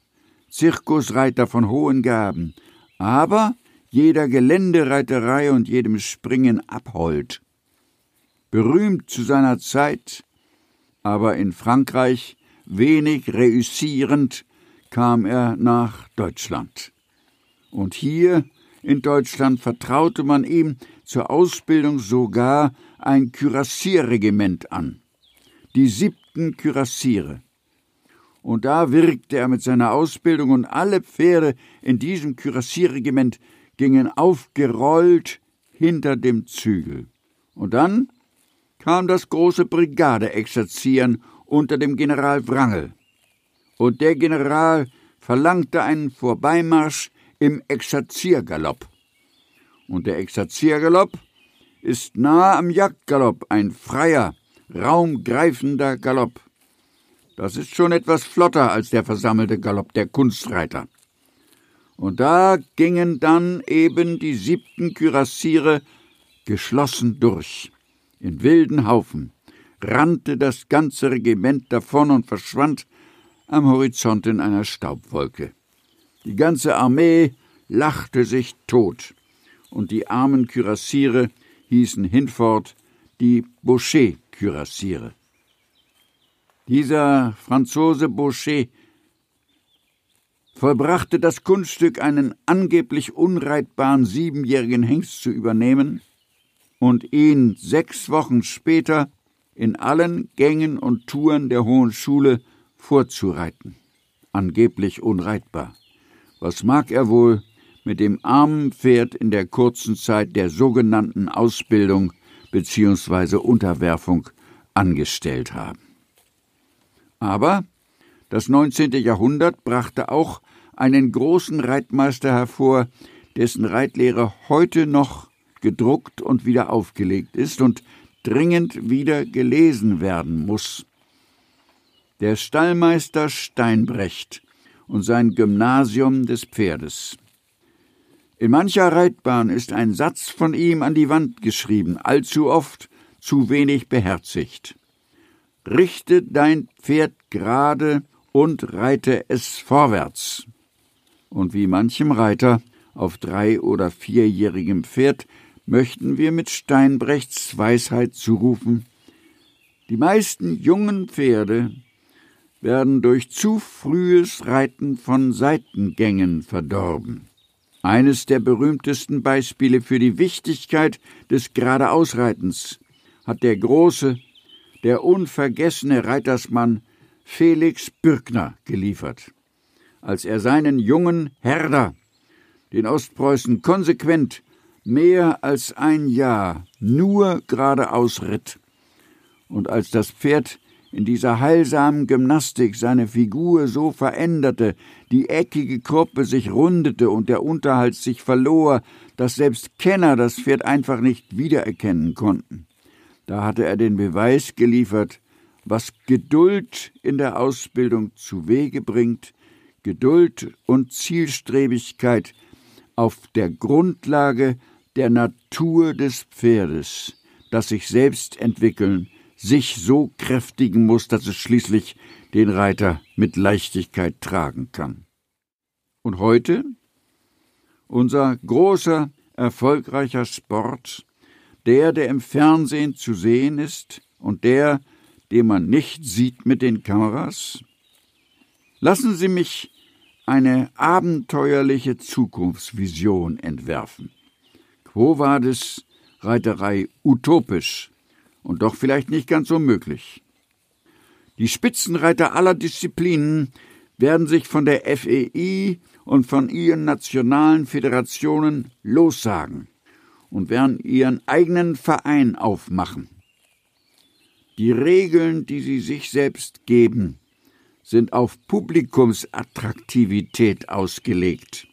Zirkusreiter von hohen Gaben, aber jeder Geländereiterei und jedem Springen abhold. Berühmt zu seiner Zeit, aber in Frankreich wenig reüssierend, kam er nach Deutschland. Und hier in Deutschland vertraute man ihm zur Ausbildung sogar ein Kürassierregiment an, die siebten Kürassiere. Und da wirkte er mit seiner Ausbildung und alle Pferde in diesem Kürassierregiment gingen aufgerollt hinter dem Zügel. Und dann kam das große Brigadeexerzieren unter dem General Wrangel. Und der General verlangte einen Vorbeimarsch im Exerziergalopp. Und der Exerziergalopp ist nahe am Jagdgalopp ein freier, raumgreifender Galopp. Das ist schon etwas flotter als der versammelte Galopp der Kunstreiter. Und da gingen dann eben die siebten Kürassiere geschlossen durch. In wilden Haufen rannte das ganze Regiment davon und verschwand am Horizont in einer Staubwolke. Die ganze Armee lachte sich tot, und die armen Kürassiere hießen hinfort die Boucher-Kürassiere. Dieser Franzose Boucher vollbrachte das Kunststück, einen angeblich unreitbaren siebenjährigen Hengst zu übernehmen und ihn sechs Wochen später in allen Gängen und Touren der Hohen Schule vorzureiten. Angeblich unreitbar. Was mag er wohl mit dem armen Pferd in der kurzen Zeit der sogenannten Ausbildung bzw. Unterwerfung angestellt haben? Aber das 19. Jahrhundert brachte auch einen großen Reitmeister hervor, dessen Reitlehre heute noch gedruckt und wieder aufgelegt ist und dringend wieder gelesen werden muss. Der Stallmeister Steinbrecht und sein Gymnasium des Pferdes. In mancher Reitbahn ist ein Satz von ihm an die Wand geschrieben, allzu oft zu wenig beherzigt. Richte dein Pferd gerade und reite es vorwärts. Und wie manchem Reiter auf drei- oder vierjährigem Pferd möchten wir mit Steinbrechts Weisheit zurufen, die meisten jungen Pferde werden durch zu frühes Reiten von Seitengängen verdorben. Eines der berühmtesten Beispiele für die Wichtigkeit des Geradeausreitens hat der große, der unvergessene Reitersmann Felix Bürkner geliefert, als er seinen jungen Herder, den Ostpreußen konsequent mehr als ein Jahr nur geradeaus ritt, und als das Pferd in dieser heilsamen Gymnastik seine Figur so veränderte, die eckige Kuppe sich rundete und der Unterhalt sich verlor, dass selbst Kenner das Pferd einfach nicht wiedererkennen konnten. Da hatte er den Beweis geliefert, was Geduld in der Ausbildung zu Wege bringt, Geduld und Zielstrebigkeit auf der Grundlage der Natur des Pferdes, das sich selbst entwickeln sich so kräftigen muss, dass es schließlich den Reiter mit Leichtigkeit tragen kann. Und heute unser großer, erfolgreicher Sport, der, der im Fernsehen zu sehen ist und der, den man nicht sieht mit den Kameras? Lassen Sie mich eine abenteuerliche Zukunftsvision entwerfen. Quo vadis Reiterei utopisch und doch vielleicht nicht ganz unmöglich. Die Spitzenreiter aller Disziplinen werden sich von der FEI und von ihren nationalen Föderationen lossagen und werden ihren eigenen Verein aufmachen. Die Regeln, die sie sich selbst geben, sind auf Publikumsattraktivität ausgelegt.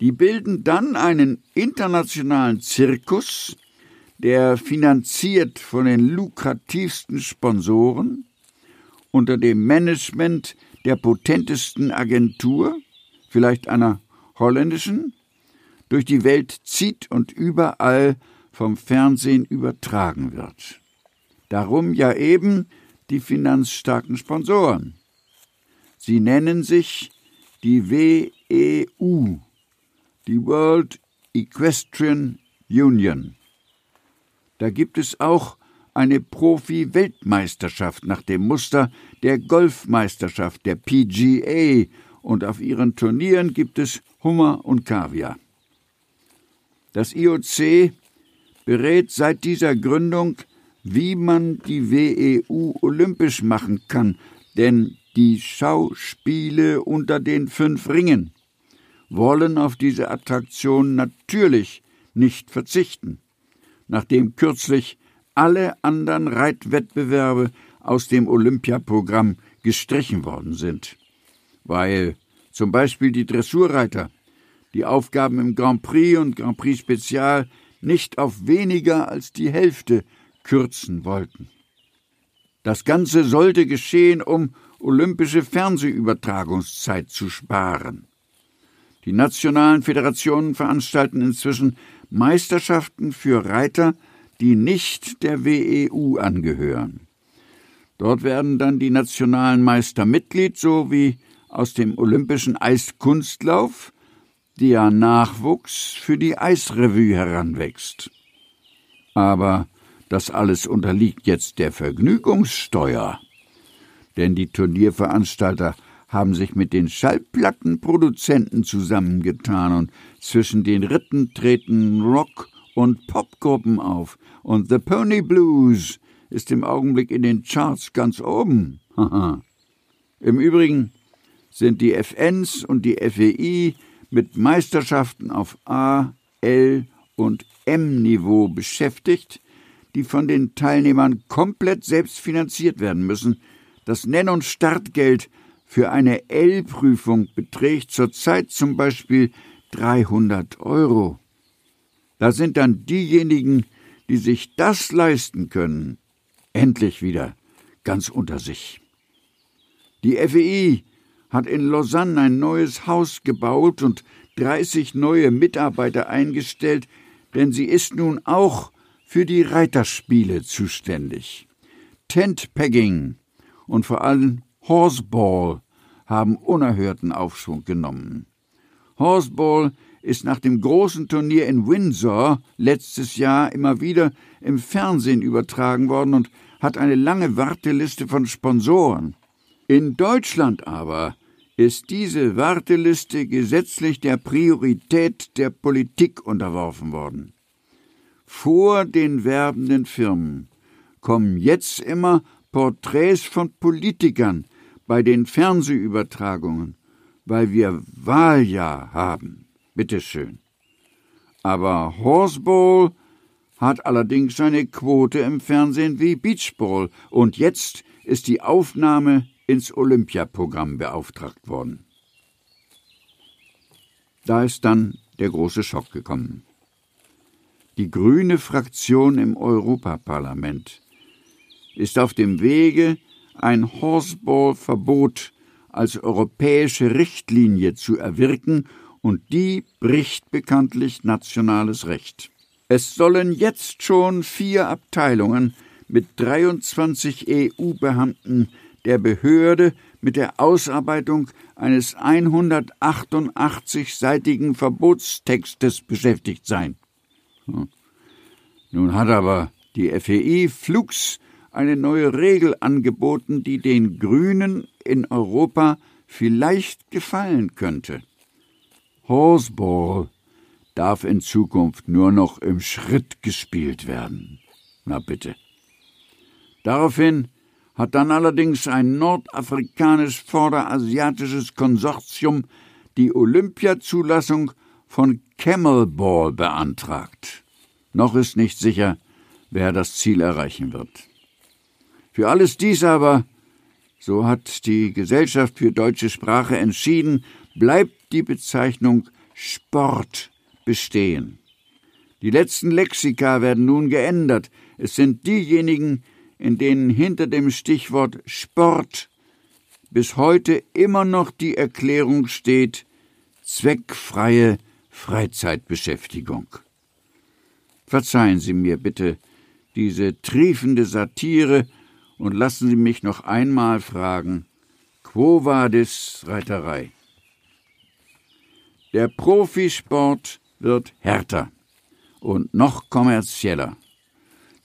Die bilden dann einen internationalen Zirkus, der finanziert von den lukrativsten Sponsoren unter dem Management der potentesten Agentur, vielleicht einer holländischen, durch die Welt zieht und überall vom Fernsehen übertragen wird. Darum ja eben die finanzstarken Sponsoren. Sie nennen sich die WEU, die World Equestrian Union. Da gibt es auch eine Profi-Weltmeisterschaft nach dem Muster der Golfmeisterschaft der PGA und auf ihren Turnieren gibt es Hummer und Kaviar. Das IOC berät seit dieser Gründung, wie man die WEU olympisch machen kann, denn die Schauspiele unter den fünf Ringen wollen auf diese Attraktion natürlich nicht verzichten, nachdem kürzlich alle anderen Reitwettbewerbe aus dem Olympiaprogramm gestrichen worden sind, weil zum Beispiel die Dressurreiter die Aufgaben im Grand Prix und Grand Prix Spezial nicht auf weniger als die Hälfte kürzen wollten. Das Ganze sollte geschehen, um olympische Fernsehübertragungszeit zu sparen. Die nationalen Föderationen veranstalten inzwischen Meisterschaften für Reiter, die nicht der WEU angehören. Dort werden dann die nationalen Meister Mitglied, so wie aus dem olympischen Eiskunstlauf der Nachwuchs für die Eisrevue heranwächst. Aber das alles unterliegt jetzt der Vergnügungssteuer. Denn die Turnierveranstalter haben sich mit den Schallplattenproduzenten zusammengetan und zwischen den Ritten treten Rock- und Popgruppen auf. Und The Pony Blues ist im Augenblick in den Charts ganz oben. Im Übrigen sind die FNs und die FEI mit Meisterschaften auf A, L und M-Niveau beschäftigt, die von den Teilnehmern komplett selbst finanziert werden müssen. Das Nenn- und Startgeld für eine L-Prüfung beträgt zurzeit zum Beispiel 300 Euro. Da sind dann diejenigen, die sich das leisten können, endlich wieder ganz unter sich. Die FEI hat in Lausanne ein neues Haus gebaut und 30 neue Mitarbeiter eingestellt, denn sie ist nun auch für die Reiterspiele zuständig. Tentpegging und vor allem Horseball haben unerhörten Aufschwung genommen. Horseball ist nach dem großen Turnier in Windsor letztes Jahr immer wieder im Fernsehen übertragen worden und hat eine lange Warteliste von Sponsoren. In Deutschland aber ist diese Warteliste gesetzlich der Priorität der Politik unterworfen worden. Vor den werbenden Firmen kommen jetzt immer Porträts von Politikern bei den Fernsehübertragungen, weil wir Wahljahr haben. Bitteschön. Aber Horseball hat allerdings eine Quote im Fernsehen wie Beachball und jetzt ist die Aufnahme ins Olympiaprogramm beauftragt worden. Da ist dann der große Schock gekommen. Die grüne Fraktion im Europaparlament ist auf dem Wege, ein Horseball-Verbot als europäische Richtlinie zu erwirken, und die bricht bekanntlich nationales Recht. Es sollen jetzt schon vier Abteilungen mit 23 EU-Beamten der Behörde mit der Ausarbeitung eines 188-seitigen Verbotstextes beschäftigt sein. Hm. Nun hat aber die FEI Flux eine neue Regel angeboten, die den Grünen in Europa vielleicht gefallen könnte. Horseball darf in Zukunft nur noch im Schritt gespielt werden. Na bitte. Daraufhin hat dann allerdings ein nordafrikanisch-vorderasiatisches Konsortium die Olympiazulassung von Camelball beantragt. Noch ist nicht sicher, wer das Ziel erreichen wird. Für alles dies aber, so hat die Gesellschaft für deutsche Sprache entschieden, bleibt die Bezeichnung Sport bestehen. Die letzten Lexika werden nun geändert. Es sind diejenigen, in denen hinter dem Stichwort Sport bis heute immer noch die Erklärung steht zweckfreie Freizeitbeschäftigung. Verzeihen Sie mir bitte diese triefende Satire und lassen Sie mich noch einmal fragen, quo vadis Reiterei? Der Profisport wird härter und noch kommerzieller.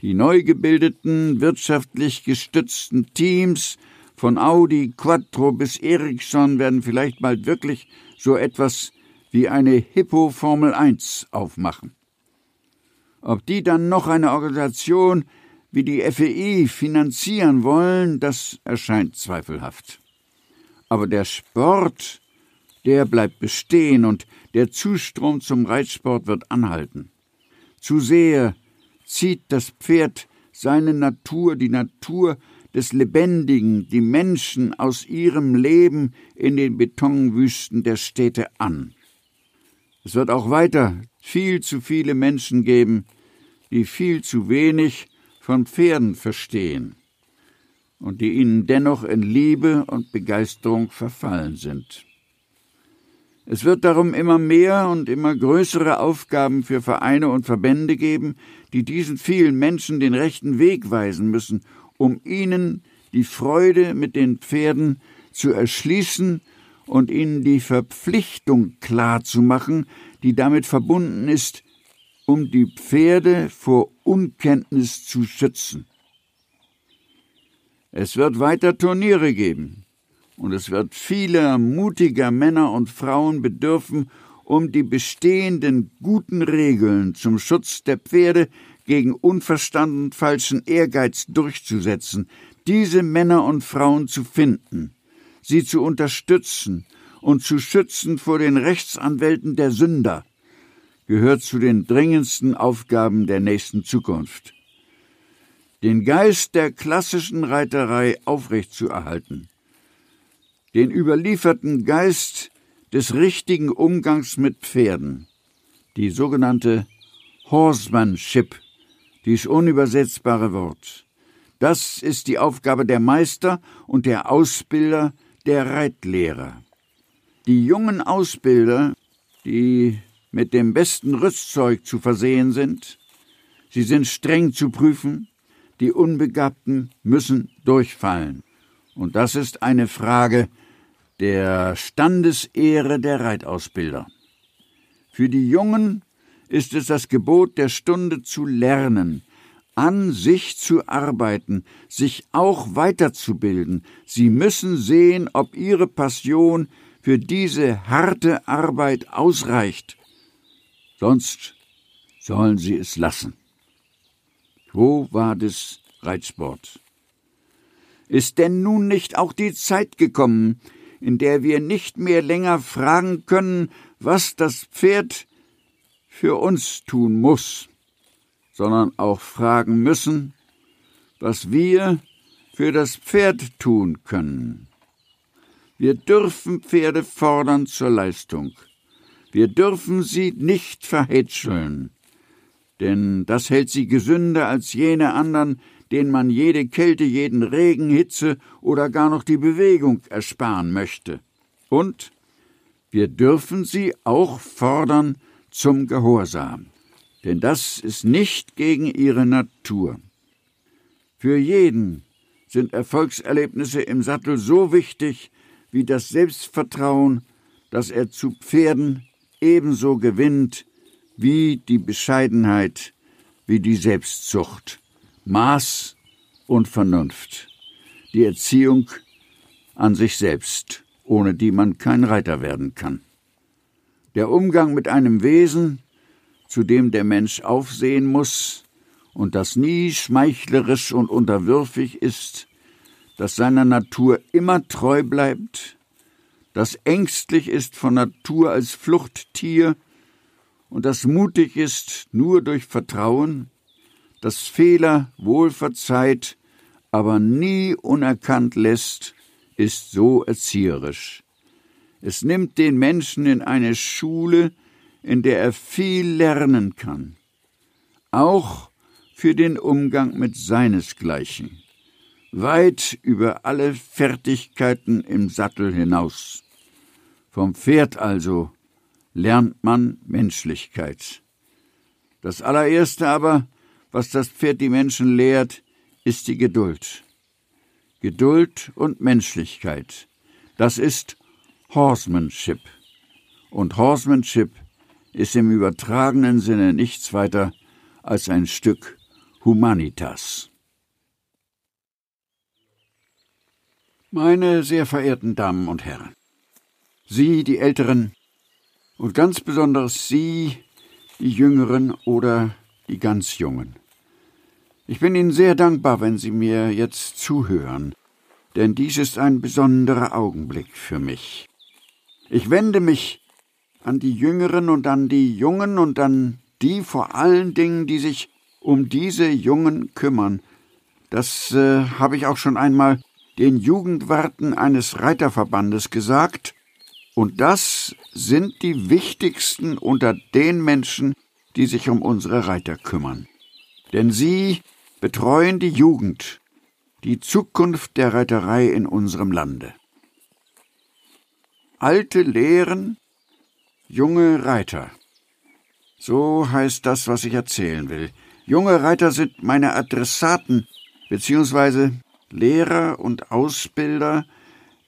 Die neu gebildeten, wirtschaftlich gestützten Teams von Audi, Quattro bis Ericsson werden vielleicht bald wirklich so etwas wie eine Hippo Formel 1 aufmachen. Ob die dann noch eine Organisation wie die FEI finanzieren wollen, das erscheint zweifelhaft. Aber der Sport, der bleibt bestehen und der Zustrom zum Reitsport wird anhalten. Zu sehr zieht das Pferd seine Natur, die Natur des Lebendigen, die Menschen aus ihrem Leben in den Betonwüsten der Städte an. Es wird auch weiter viel zu viele Menschen geben, die viel zu wenig von Pferden verstehen und die ihnen dennoch in Liebe und Begeisterung verfallen sind. Es wird darum immer mehr und immer größere Aufgaben für Vereine und Verbände geben, die diesen vielen Menschen den rechten Weg weisen müssen, um ihnen die Freude mit den Pferden zu erschließen und ihnen die Verpflichtung klar zu machen, die damit verbunden ist, um die Pferde vor Unkenntnis zu schützen. Es wird weiter Turniere geben, und es wird vieler mutiger Männer und Frauen bedürfen, um die bestehenden guten Regeln zum Schutz der Pferde gegen unverstanden falschen Ehrgeiz durchzusetzen, diese Männer und Frauen zu finden, sie zu unterstützen und zu schützen vor den Rechtsanwälten der Sünder, gehört zu den dringendsten Aufgaben der nächsten Zukunft. Den Geist der klassischen Reiterei aufrechtzuerhalten, den überlieferten Geist des richtigen Umgangs mit Pferden, die sogenannte Horsemanship, dies unübersetzbare Wort. Das ist die Aufgabe der Meister und der Ausbilder, der Reitlehrer. Die jungen Ausbilder, die mit dem besten Rüstzeug zu versehen sind, sie sind streng zu prüfen, die Unbegabten müssen durchfallen. Und das ist eine Frage der Standesehre der Reitausbilder. Für die Jungen ist es das Gebot der Stunde zu lernen, an sich zu arbeiten, sich auch weiterzubilden. Sie müssen sehen, ob ihre Passion für diese harte Arbeit ausreicht. Sonst sollen sie es lassen. Wo war des Reitsport? Ist denn nun nicht auch die Zeit gekommen, in der wir nicht mehr länger fragen können, was das Pferd für uns tun muss, sondern auch fragen müssen, was wir für das Pferd tun können. Wir dürfen Pferde fordern zur Leistung. Wir dürfen sie nicht verhätscheln, denn das hält sie gesünder als jene anderen, denen man jede Kälte, jeden Regen, Hitze oder gar noch die Bewegung ersparen möchte. Und wir dürfen sie auch fordern zum Gehorsam, denn das ist nicht gegen ihre Natur. Für jeden sind Erfolgserlebnisse im Sattel so wichtig wie das Selbstvertrauen, dass er zu Pferden ebenso gewinnt wie die Bescheidenheit, wie die Selbstzucht. Maß und Vernunft, die Erziehung an sich selbst, ohne die man kein Reiter werden kann. Der Umgang mit einem Wesen, zu dem der Mensch aufsehen muss und das nie schmeichlerisch und unterwürfig ist, das seiner Natur immer treu bleibt, das ängstlich ist von Natur als Fluchttier und das mutig ist nur durch Vertrauen, das Fehler wohl verzeiht, aber nie unerkannt lässt, ist so erzieherisch. Es nimmt den Menschen in eine Schule, in der er viel lernen kann. auch für den Umgang mit seinesgleichen, weit über alle Fertigkeiten im Sattel hinaus. Vom Pferd also lernt man Menschlichkeit. Das allererste aber, was das Pferd die Menschen lehrt, ist die Geduld. Geduld und Menschlichkeit. Das ist Horsemanship. Und Horsemanship ist im übertragenen Sinne nichts weiter als ein Stück Humanitas. Meine sehr verehrten Damen und Herren, Sie, die Älteren, und ganz besonders Sie, die Jüngeren oder die ganz Jungen. Ich bin Ihnen sehr dankbar, wenn Sie mir jetzt zuhören, denn dies ist ein besonderer Augenblick für mich. Ich wende mich an die Jüngeren und an die Jungen und an die vor allen Dingen, die sich um diese Jungen kümmern. Das äh, habe ich auch schon einmal den Jugendwarten eines Reiterverbandes gesagt, und das sind die wichtigsten unter den Menschen, die sich um unsere Reiter kümmern. Denn sie betreuen die Jugend, die Zukunft der Reiterei in unserem Lande. Alte Lehren, junge Reiter. So heißt das, was ich erzählen will. Junge Reiter sind meine Adressaten, beziehungsweise Lehrer und Ausbilder,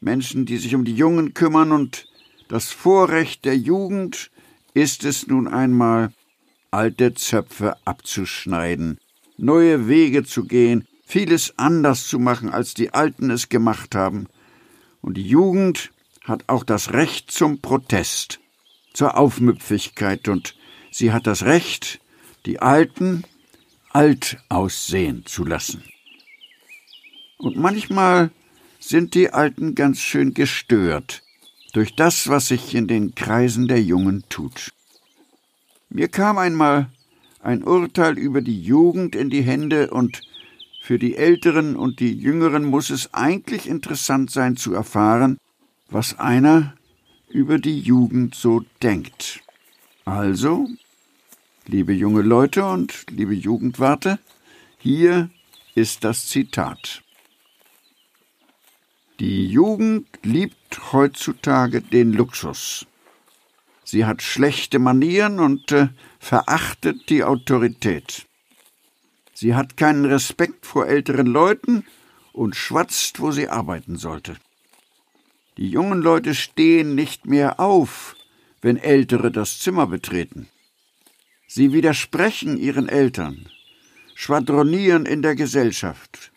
Menschen, die sich um die Jungen kümmern und das Vorrecht der Jugend ist es nun einmal, alte Zöpfe abzuschneiden, neue Wege zu gehen, vieles anders zu machen, als die Alten es gemacht haben. Und die Jugend hat auch das Recht zum Protest, zur Aufmüpfigkeit, und sie hat das Recht, die Alten alt aussehen zu lassen. Und manchmal sind die Alten ganz schön gestört, durch das, was sich in den Kreisen der Jungen tut. Mir kam einmal ein Urteil über die Jugend in die Hände und für die Älteren und die Jüngeren muss es eigentlich interessant sein zu erfahren, was einer über die Jugend so denkt. Also, liebe junge Leute und liebe Jugendwarte, hier ist das Zitat. Die Jugend liebt heutzutage den Luxus. Sie hat schlechte Manieren und äh, verachtet die Autorität. Sie hat keinen Respekt vor älteren Leuten und schwatzt, wo sie arbeiten sollte. Die jungen Leute stehen nicht mehr auf, wenn Ältere das Zimmer betreten. Sie widersprechen ihren Eltern, schwadronieren in der Gesellschaft,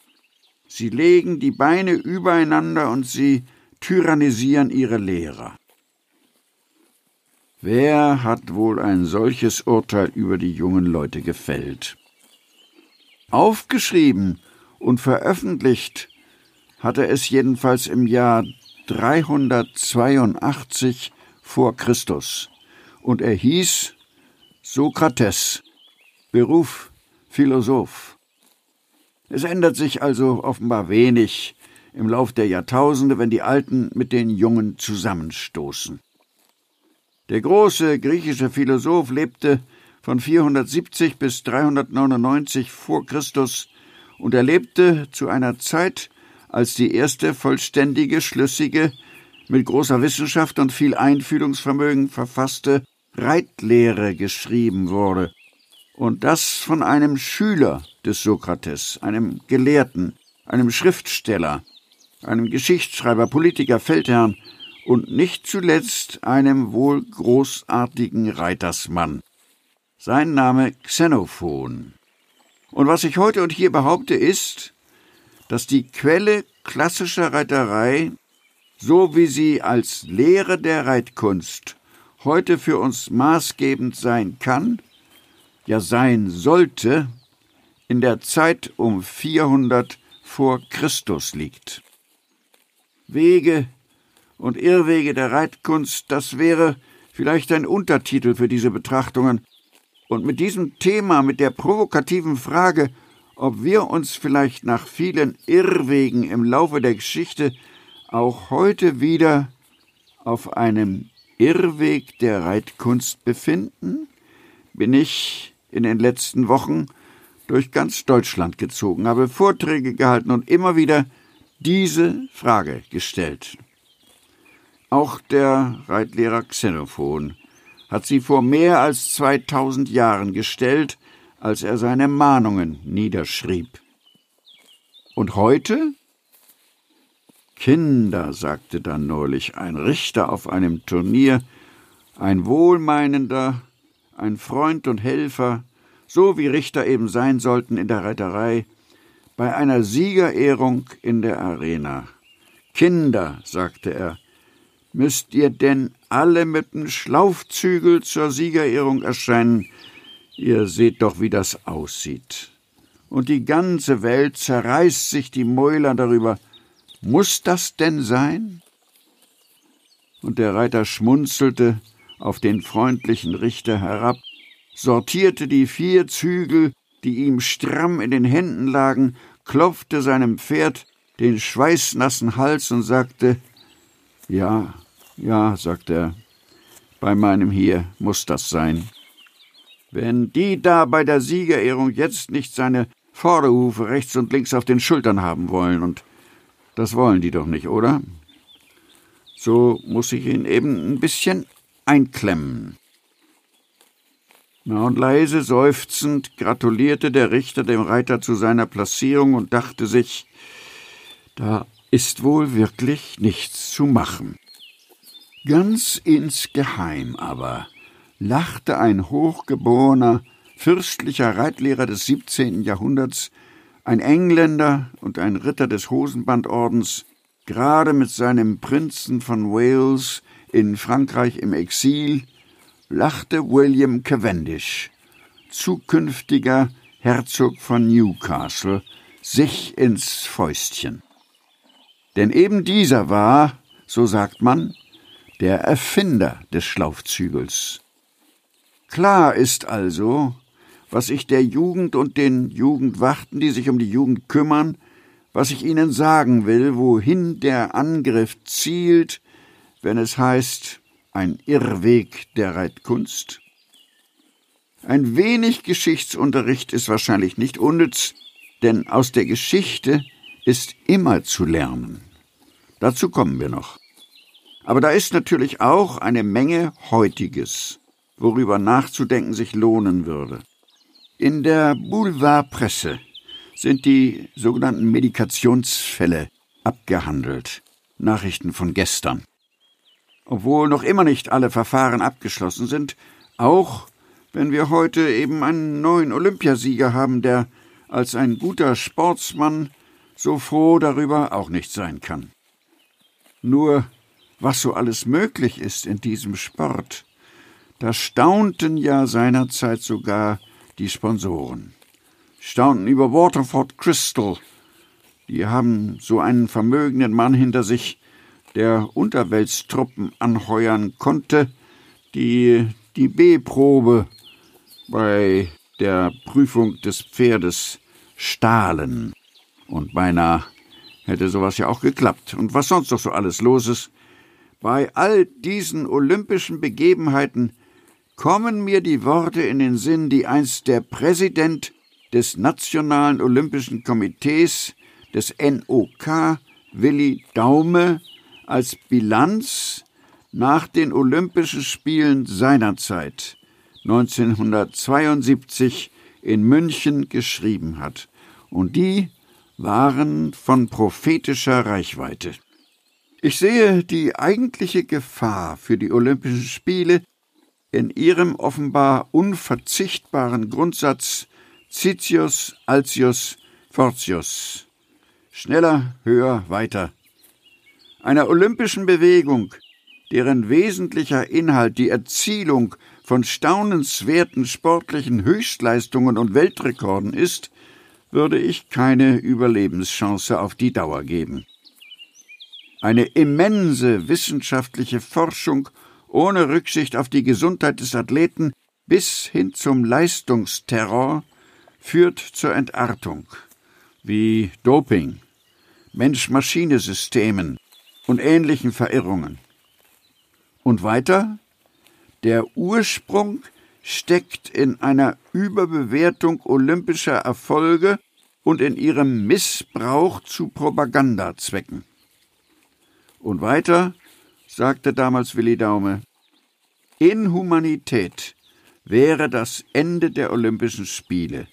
Sie legen die Beine übereinander und sie tyrannisieren ihre Lehrer. Wer hat wohl ein solches Urteil über die jungen Leute gefällt? Aufgeschrieben und veröffentlicht hatte es jedenfalls im Jahr 382 vor Christus und er hieß Sokrates, Beruf Philosoph. Es ändert sich also offenbar wenig im Lauf der Jahrtausende, wenn die Alten mit den Jungen zusammenstoßen. Der große griechische Philosoph lebte von 470 bis 399 vor Christus und er lebte zu einer Zeit, als die erste vollständige, schlüssige, mit großer Wissenschaft und viel Einfühlungsvermögen verfasste Reitlehre geschrieben wurde, und das von einem Schüler des Sokrates, einem Gelehrten, einem Schriftsteller, einem Geschichtsschreiber, Politiker, Feldherrn und nicht zuletzt einem wohl großartigen Reitersmann. Sein Name Xenophon. Und was ich heute und hier behaupte, ist, dass die Quelle klassischer Reiterei, so wie sie als Lehre der Reitkunst heute für uns maßgebend sein kann, ja sein sollte, in der Zeit um 400 vor Christus liegt. Wege und Irrwege der Reitkunst, das wäre vielleicht ein Untertitel für diese Betrachtungen. Und mit diesem Thema, mit der provokativen Frage, ob wir uns vielleicht nach vielen Irrwegen im Laufe der Geschichte auch heute wieder auf einem Irrweg der Reitkunst befinden, bin ich in den letzten Wochen durch ganz Deutschland gezogen, habe Vorträge gehalten und immer wieder diese Frage gestellt. Auch der Reitlehrer Xenophon hat sie vor mehr als 2000 Jahren gestellt, als er seine Mahnungen niederschrieb. Und heute? Kinder, sagte dann neulich ein Richter auf einem Turnier, ein wohlmeinender, ein Freund und Helfer, so wie Richter eben sein sollten in der Reiterei, bei einer Siegerehrung in der Arena. Kinder, sagte er, müsst ihr denn alle mit dem Schlaufzügel zur Siegerehrung erscheinen? Ihr seht doch, wie das aussieht. Und die ganze Welt zerreißt sich die Mäuler darüber. Muss das denn sein? Und der Reiter schmunzelte auf den freundlichen Richter herab, sortierte die vier Zügel, die ihm stramm in den Händen lagen, klopfte seinem Pferd den schweißnassen Hals und sagte Ja, ja, sagte er, bei meinem hier muss das sein. Wenn die da bei der Siegerehrung jetzt nicht seine Vorderhufe rechts und links auf den Schultern haben wollen, und das wollen die doch nicht, oder? So muss ich ihn eben ein bisschen einklemmen. Na und leise seufzend gratulierte der Richter dem Reiter zu seiner Platzierung und dachte sich, da ist wohl wirklich nichts zu machen. Ganz insgeheim aber lachte ein hochgeborener, fürstlicher Reitlehrer des 17. Jahrhunderts, ein Engländer und ein Ritter des Hosenbandordens, gerade mit seinem Prinzen von Wales in Frankreich im Exil, lachte William Cavendish, zukünftiger Herzog von Newcastle, sich ins Fäustchen. Denn eben dieser war, so sagt man, der Erfinder des Schlaufzügels. Klar ist also, was ich der Jugend und den Jugendwachten, die sich um die Jugend kümmern, was ich ihnen sagen will, wohin der Angriff zielt, wenn es heißt, ein Irrweg der Reitkunst? Ein wenig Geschichtsunterricht ist wahrscheinlich nicht unnütz, denn aus der Geschichte ist immer zu lernen. Dazu kommen wir noch. Aber da ist natürlich auch eine Menge Heutiges, worüber nachzudenken sich lohnen würde. In der Boulevardpresse sind die sogenannten Medikationsfälle abgehandelt. Nachrichten von gestern. Obwohl noch immer nicht alle Verfahren abgeschlossen sind, auch wenn wir heute eben einen neuen Olympiasieger haben, der als ein guter Sportsmann so froh darüber auch nicht sein kann. Nur was so alles möglich ist in diesem Sport, da staunten ja seinerzeit sogar die Sponsoren. Staunten über Waterford Crystal. Die haben so einen vermögenden Mann hinter sich, der Unterweltstruppen anheuern konnte, die die B-Probe bei der Prüfung des Pferdes stahlen. Und beinahe hätte sowas ja auch geklappt. Und was sonst noch so alles los ist, bei all diesen olympischen Begebenheiten kommen mir die Worte in den Sinn, die einst der Präsident des Nationalen Olympischen Komitees, des NOK, Willi Daume, als Bilanz nach den Olympischen Spielen seinerzeit 1972 in München geschrieben hat. Und die waren von prophetischer Reichweite. Ich sehe die eigentliche Gefahr für die Olympischen Spiele in ihrem offenbar unverzichtbaren Grundsatz Citius, Altius, Fortius. Schneller, höher, weiter. Einer olympischen Bewegung, deren wesentlicher Inhalt die Erzielung von staunenswerten sportlichen Höchstleistungen und Weltrekorden ist, würde ich keine Überlebenschance auf die Dauer geben. Eine immense wissenschaftliche Forschung ohne Rücksicht auf die Gesundheit des Athleten bis hin zum Leistungsterror führt zur Entartung, wie Doping, Mensch-Maschine-Systemen und ähnlichen Verirrungen. Und weiter? Der Ursprung steckt in einer Überbewertung olympischer Erfolge und in ihrem Missbrauch zu Propagandazwecken. Und weiter sagte damals Willi Daume, Inhumanität wäre das Ende der Olympischen Spiele.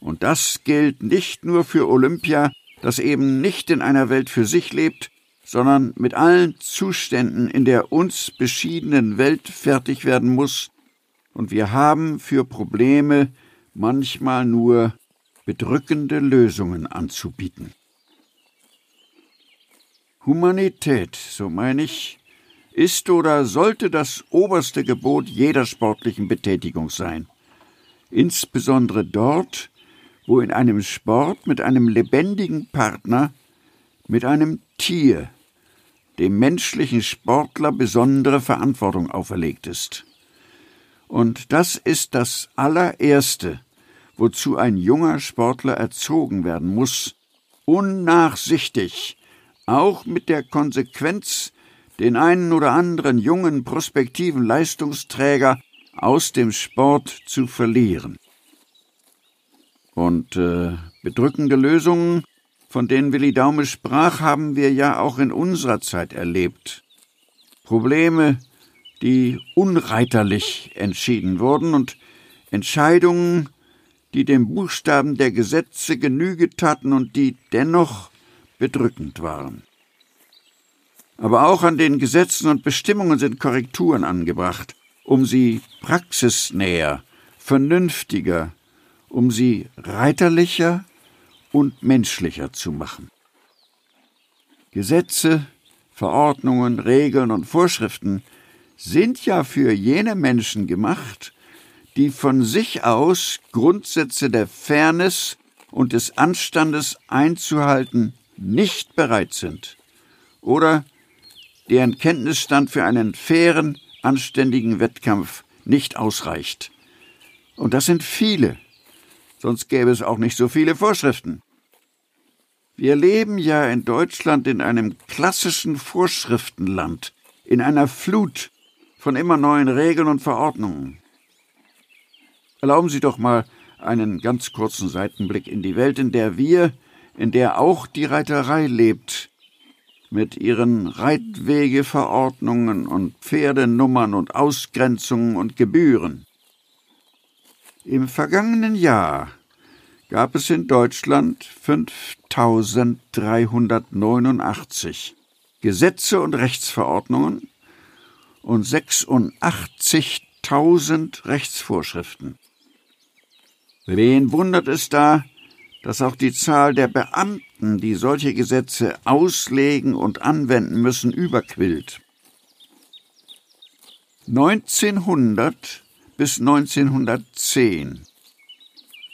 Und das gilt nicht nur für Olympia, das eben nicht in einer Welt für sich lebt, sondern mit allen Zuständen in der uns beschiedenen Welt fertig werden muss, und wir haben für Probleme manchmal nur bedrückende Lösungen anzubieten. Humanität, so meine ich, ist oder sollte das oberste Gebot jeder sportlichen Betätigung sein. Insbesondere dort, wo in einem Sport mit einem lebendigen Partner, mit einem Tier, dem menschlichen Sportler besondere Verantwortung auferlegt ist. Und das ist das allererste, wozu ein junger Sportler erzogen werden muss, unnachsichtig, auch mit der Konsequenz, den einen oder anderen jungen prospektiven Leistungsträger aus dem Sport zu verlieren. Und äh, bedrückende Lösungen, von denen Willi Daume sprach, haben wir ja auch in unserer Zeit erlebt. Probleme, die unreiterlich entschieden wurden und Entscheidungen, die dem Buchstaben der Gesetze Genüge taten und die dennoch bedrückend waren. Aber auch an den Gesetzen und Bestimmungen sind Korrekturen angebracht, um sie praxisnäher, vernünftiger, um sie reiterlicher und menschlicher zu machen. Gesetze, Verordnungen, Regeln und Vorschriften sind ja für jene Menschen gemacht, die von sich aus Grundsätze der Fairness und des Anstandes einzuhalten nicht bereit sind oder deren Kenntnisstand für einen fairen, anständigen Wettkampf nicht ausreicht. Und das sind viele, sonst gäbe es auch nicht so viele Vorschriften. Wir leben ja in Deutschland in einem klassischen Vorschriftenland, in einer Flut von immer neuen Regeln und Verordnungen. Erlauben Sie doch mal einen ganz kurzen Seitenblick in die Welt, in der wir, in der auch die Reiterei lebt, mit ihren Reitwegeverordnungen und Pferdenummern und Ausgrenzungen und Gebühren. Im vergangenen Jahr gab es in Deutschland 5389 Gesetze und Rechtsverordnungen und 86.000 Rechtsvorschriften. Wen wundert es da, dass auch die Zahl der Beamten, die solche Gesetze auslegen und anwenden müssen, überquillt. 1900 bis 1910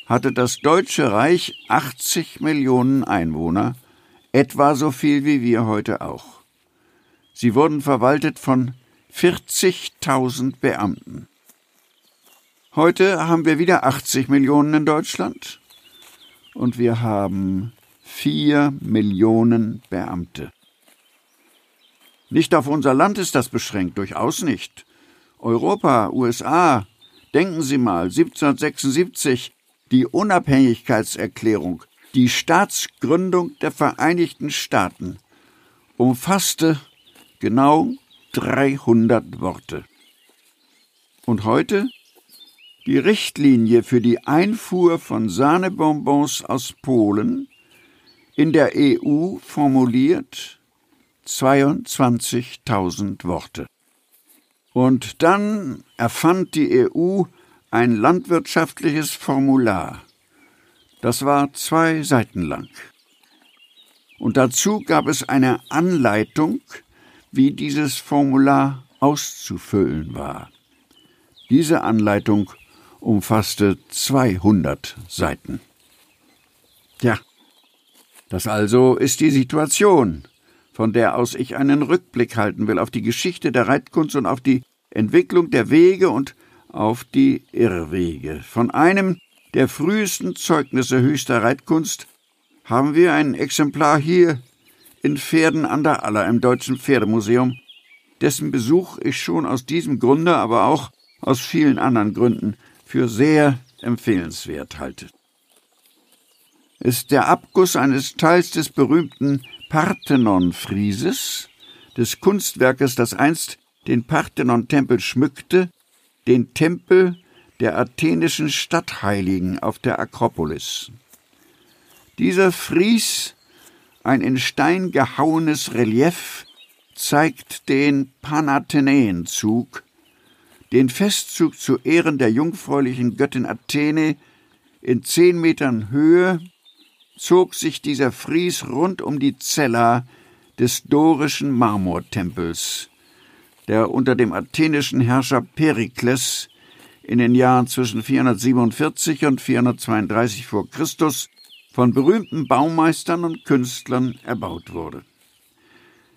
hatte das Deutsche Reich 80 Millionen Einwohner, etwa so viel wie wir heute auch. Sie wurden verwaltet von 40.000 Beamten. Heute haben wir wieder 80 Millionen in Deutschland und wir haben vier Millionen Beamte. Nicht auf unser Land ist das beschränkt, durchaus nicht. Europa, USA, denken Sie mal, 1776, die Unabhängigkeitserklärung, die Staatsgründung der Vereinigten Staaten, umfasste genau 300 Worte. Und heute die Richtlinie für die Einfuhr von Sahnebonbons aus Polen in der EU formuliert 22.000 Worte. Und dann erfand die EU ein landwirtschaftliches Formular. Das war zwei Seiten lang. Und dazu gab es eine Anleitung, wie dieses Formular auszufüllen war. Diese Anleitung umfasste 200 Seiten. Ja, das also ist die Situation, von der aus ich einen Rückblick halten will auf die Geschichte der Reitkunst und auf die Entwicklung der Wege und auf die Irrwege. Von einem der frühesten Zeugnisse höchster Reitkunst haben wir ein Exemplar hier in Pferden an der Aller im Deutschen Pferdemuseum, dessen Besuch ich schon aus diesem Grunde, aber auch aus vielen anderen Gründen für sehr empfehlenswert halte. Ist der Abguss eines Teils des berühmten Parthenon-Frieses, des Kunstwerkes, das einst den Parthenon-Tempel schmückte, den Tempel der athenischen Stadtheiligen auf der Akropolis. Dieser Fries, ein in Stein gehauenes Relief, zeigt den Panathenäenzug, den Festzug zu Ehren der jungfräulichen Göttin Athene in zehn Metern Höhe zog sich dieser Fries rund um die Cella des dorischen Marmortempels, der unter dem athenischen Herrscher Perikles in den Jahren zwischen 447 und 432 vor Christus von berühmten Baumeistern und Künstlern erbaut wurde.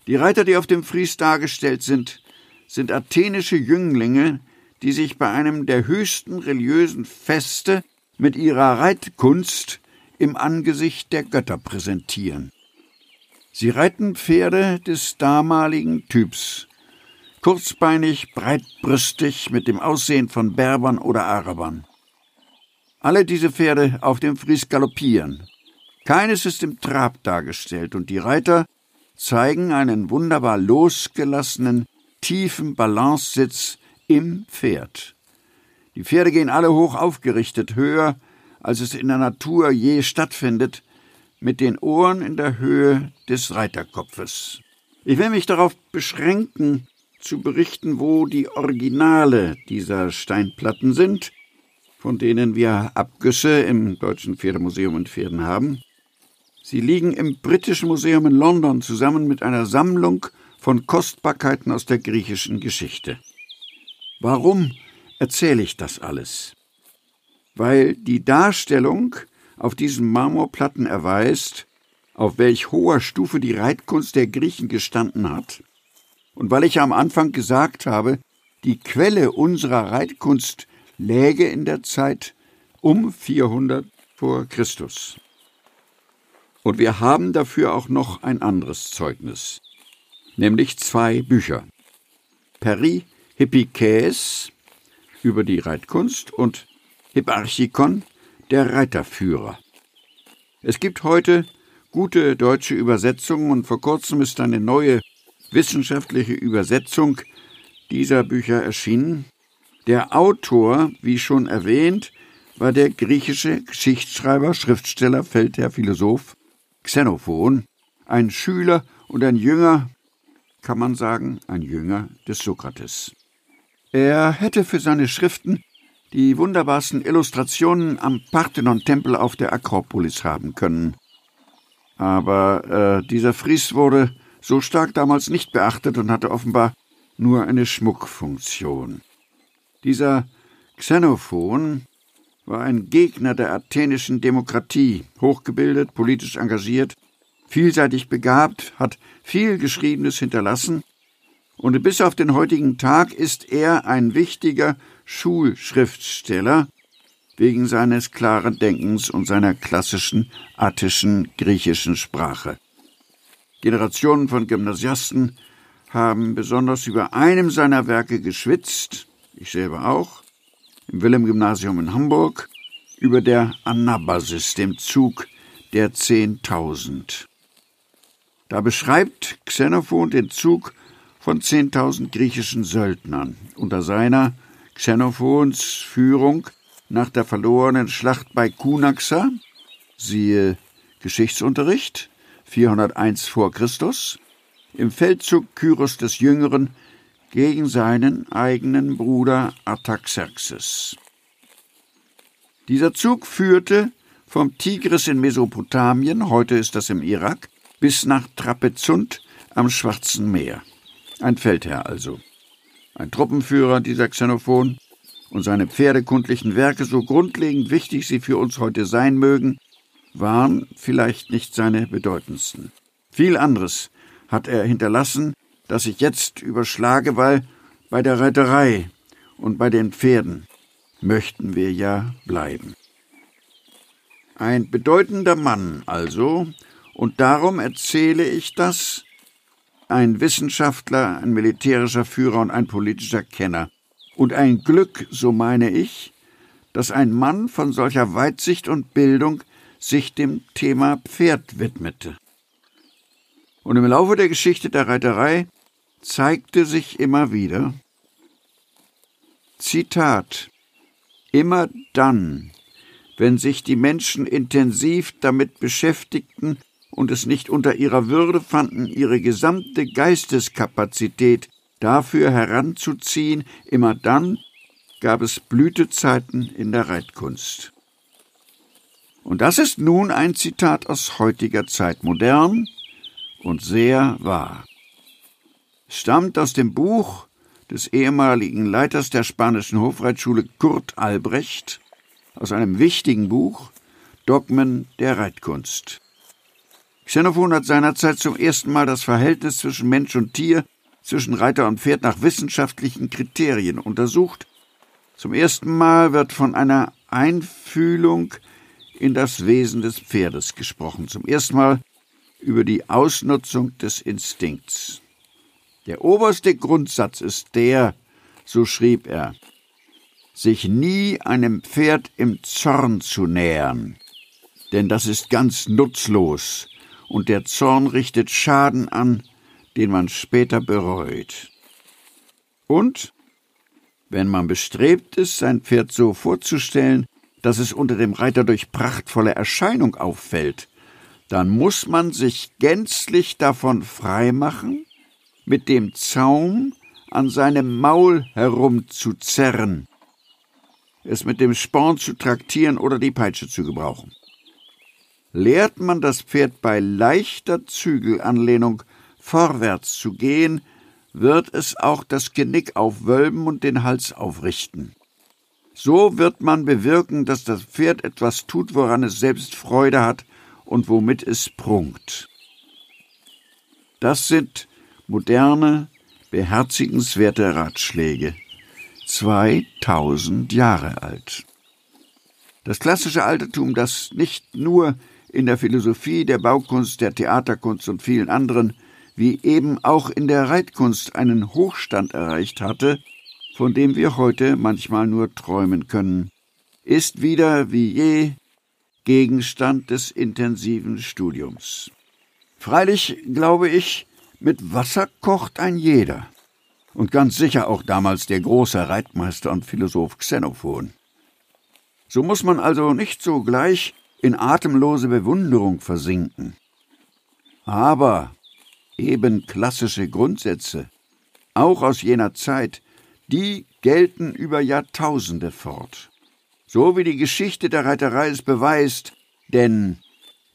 Die Reiter, die auf dem Fries dargestellt sind, sind athenische Jünglinge, die sich bei einem der höchsten religiösen Feste mit ihrer Reitkunst im Angesicht der Götter präsentieren. Sie reiten Pferde des damaligen Typs, kurzbeinig, breitbrüstig, mit dem Aussehen von Berbern oder Arabern. Alle diese Pferde auf dem Fries galoppieren. Keines ist im Trab dargestellt, und die Reiter zeigen einen wunderbar losgelassenen, tiefen Balancesitz im Pferd. Die Pferde gehen alle hoch aufgerichtet, höher, als es in der Natur je stattfindet, mit den Ohren in der Höhe des Reiterkopfes. Ich will mich darauf beschränken, zu berichten, wo die Originale dieser Steinplatten sind, von denen wir Abgüsse im Deutschen Pferdemuseum in Pferden haben. Sie liegen im Britischen Museum in London zusammen mit einer Sammlung von Kostbarkeiten aus der griechischen Geschichte. Warum erzähle ich das alles? Weil die Darstellung auf diesen Marmorplatten erweist, auf welch hoher Stufe die Reitkunst der Griechen gestanden hat und weil ich am Anfang gesagt habe, die Quelle unserer Reitkunst läge in der Zeit um 400 vor Christus. Und wir haben dafür auch noch ein anderes Zeugnis, nämlich zwei Bücher. Peri Hippikäs über die Reitkunst und Hipparchikon, der Reiterführer. Es gibt heute gute deutsche Übersetzungen und vor kurzem ist eine neue wissenschaftliche Übersetzung dieser Bücher erschienen. Der Autor, wie schon erwähnt, war der griechische Geschichtsschreiber, Schriftsteller, Feldherr, Philosoph Xenophon, ein Schüler und ein Jünger, kann man sagen, ein Jünger des Sokrates. Er hätte für seine Schriften die wunderbarsten Illustrationen am Parthenon-Tempel auf der Akropolis haben können. Aber äh, dieser Fries wurde so stark damals nicht beachtet und hatte offenbar nur eine Schmuckfunktion. Dieser Xenophon war ein Gegner der athenischen Demokratie, hochgebildet, politisch engagiert, vielseitig begabt, hat viel Geschriebenes hinterlassen, und bis auf den heutigen Tag ist er ein wichtiger Schulschriftsteller wegen seines klaren Denkens und seiner klassischen attischen griechischen Sprache. Generationen von Gymnasiasten haben besonders über einem seiner Werke geschwitzt, ich selber auch, im Wilhelm-Gymnasium in Hamburg, über der Anabasis, dem Zug der Zehntausend. Da beschreibt Xenophon den Zug von zehntausend griechischen Söldnern unter seiner Xenophons Führung nach der verlorenen Schlacht bei Kunaxa, siehe Geschichtsunterricht, 401 vor Christus, im Feldzug Kyros des Jüngeren gegen seinen eigenen Bruder Artaxerxes. Dieser Zug führte vom Tigris in Mesopotamien, heute ist das im Irak, bis nach Trapezunt am Schwarzen Meer. Ein Feldherr also. Ein Truppenführer, dieser Xenophon, und seine pferdekundlichen Werke, so grundlegend wichtig sie für uns heute sein mögen, waren vielleicht nicht seine bedeutendsten. Viel anderes hat er hinterlassen, das ich jetzt überschlage, weil bei der Reiterei und bei den Pferden möchten wir ja bleiben. Ein bedeutender Mann also, und darum erzähle ich das, ein Wissenschaftler, ein militärischer Führer und ein politischer Kenner, Und ein Glück, so meine ich, dass ein Mann von solcher Weitsicht und Bildung sich dem Thema Pferd widmete. Und im Laufe der Geschichte der Reiterei zeigte sich immer wieder, Zitat, immer dann, wenn sich die Menschen intensiv damit beschäftigten und es nicht unter ihrer Würde fanden, ihre gesamte Geisteskapazität dafür heranzuziehen, immer dann gab es Blütezeiten in der Reitkunst. Und das ist nun ein Zitat aus heutiger Zeit, modern und sehr wahr. Stammt aus dem Buch des ehemaligen Leiters der spanischen Hofreitschule Kurt Albrecht, aus einem wichtigen Buch Dogmen der Reitkunst. Xenophon hat seinerzeit zum ersten Mal das Verhältnis zwischen Mensch und Tier, zwischen Reiter und Pferd nach wissenschaftlichen Kriterien untersucht. Zum ersten Mal wird von einer Einfühlung in das Wesen des Pferdes gesprochen. Zum ersten Mal über die Ausnutzung des Instinkts. Der oberste Grundsatz ist der, so schrieb er, sich nie einem Pferd im Zorn zu nähern, denn das ist ganz nutzlos, und der Zorn richtet Schaden an, den man später bereut. Und wenn man bestrebt ist, sein Pferd so vorzustellen, dass es unter dem Reiter durch prachtvolle Erscheinung auffällt, dann muss man sich gänzlich davon freimachen, mit dem Zaum an seinem Maul herumzuzerren, es mit dem Sporn zu traktieren oder die Peitsche zu gebrauchen. Lehrt man das Pferd bei leichter Zügelanlehnung vorwärts zu gehen, wird es auch das Genick aufwölben und den Hals aufrichten. So wird man bewirken, dass das Pferd etwas tut, woran es selbst Freude hat und womit es prunkt. Das sind moderne, beherzigenswerte Ratschläge. 2000 Jahre alt. Das klassische Altertum, das nicht nur in der Philosophie, der Baukunst, der Theaterkunst und vielen anderen, wie eben auch in der Reitkunst einen Hochstand erreicht hatte, von dem wir heute manchmal nur träumen können, ist wieder wie je Gegenstand des intensiven Studiums. Freilich glaube ich, mit Wasser kocht ein jeder. Und ganz sicher auch damals der große Reitmeister und Philosoph Xenophon. So muss man also nicht sogleich in atemlose Bewunderung versinken. Aber eben klassische Grundsätze, auch aus jener Zeit, die gelten über Jahrtausende fort. So wie die Geschichte der Reiterei es beweist, denn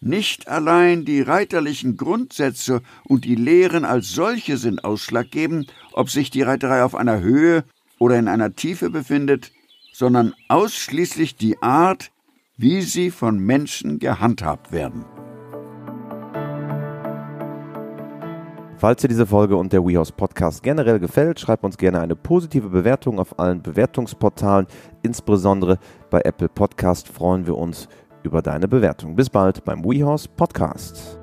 nicht allein die reiterlichen Grundsätze und die Lehren als solche sind ausschlaggebend, ob sich die Reiterei auf einer Höhe oder in einer Tiefe befindet, sondern ausschließlich die Art, wie sie von Menschen gehandhabt werden. Falls dir diese Folge und der WeHouse Podcast generell gefällt, schreib uns gerne eine positive Bewertung auf allen Bewertungsportalen. Insbesondere bei Apple Podcast freuen wir uns über deine Bewertung. Bis bald beim WeHorse Podcast.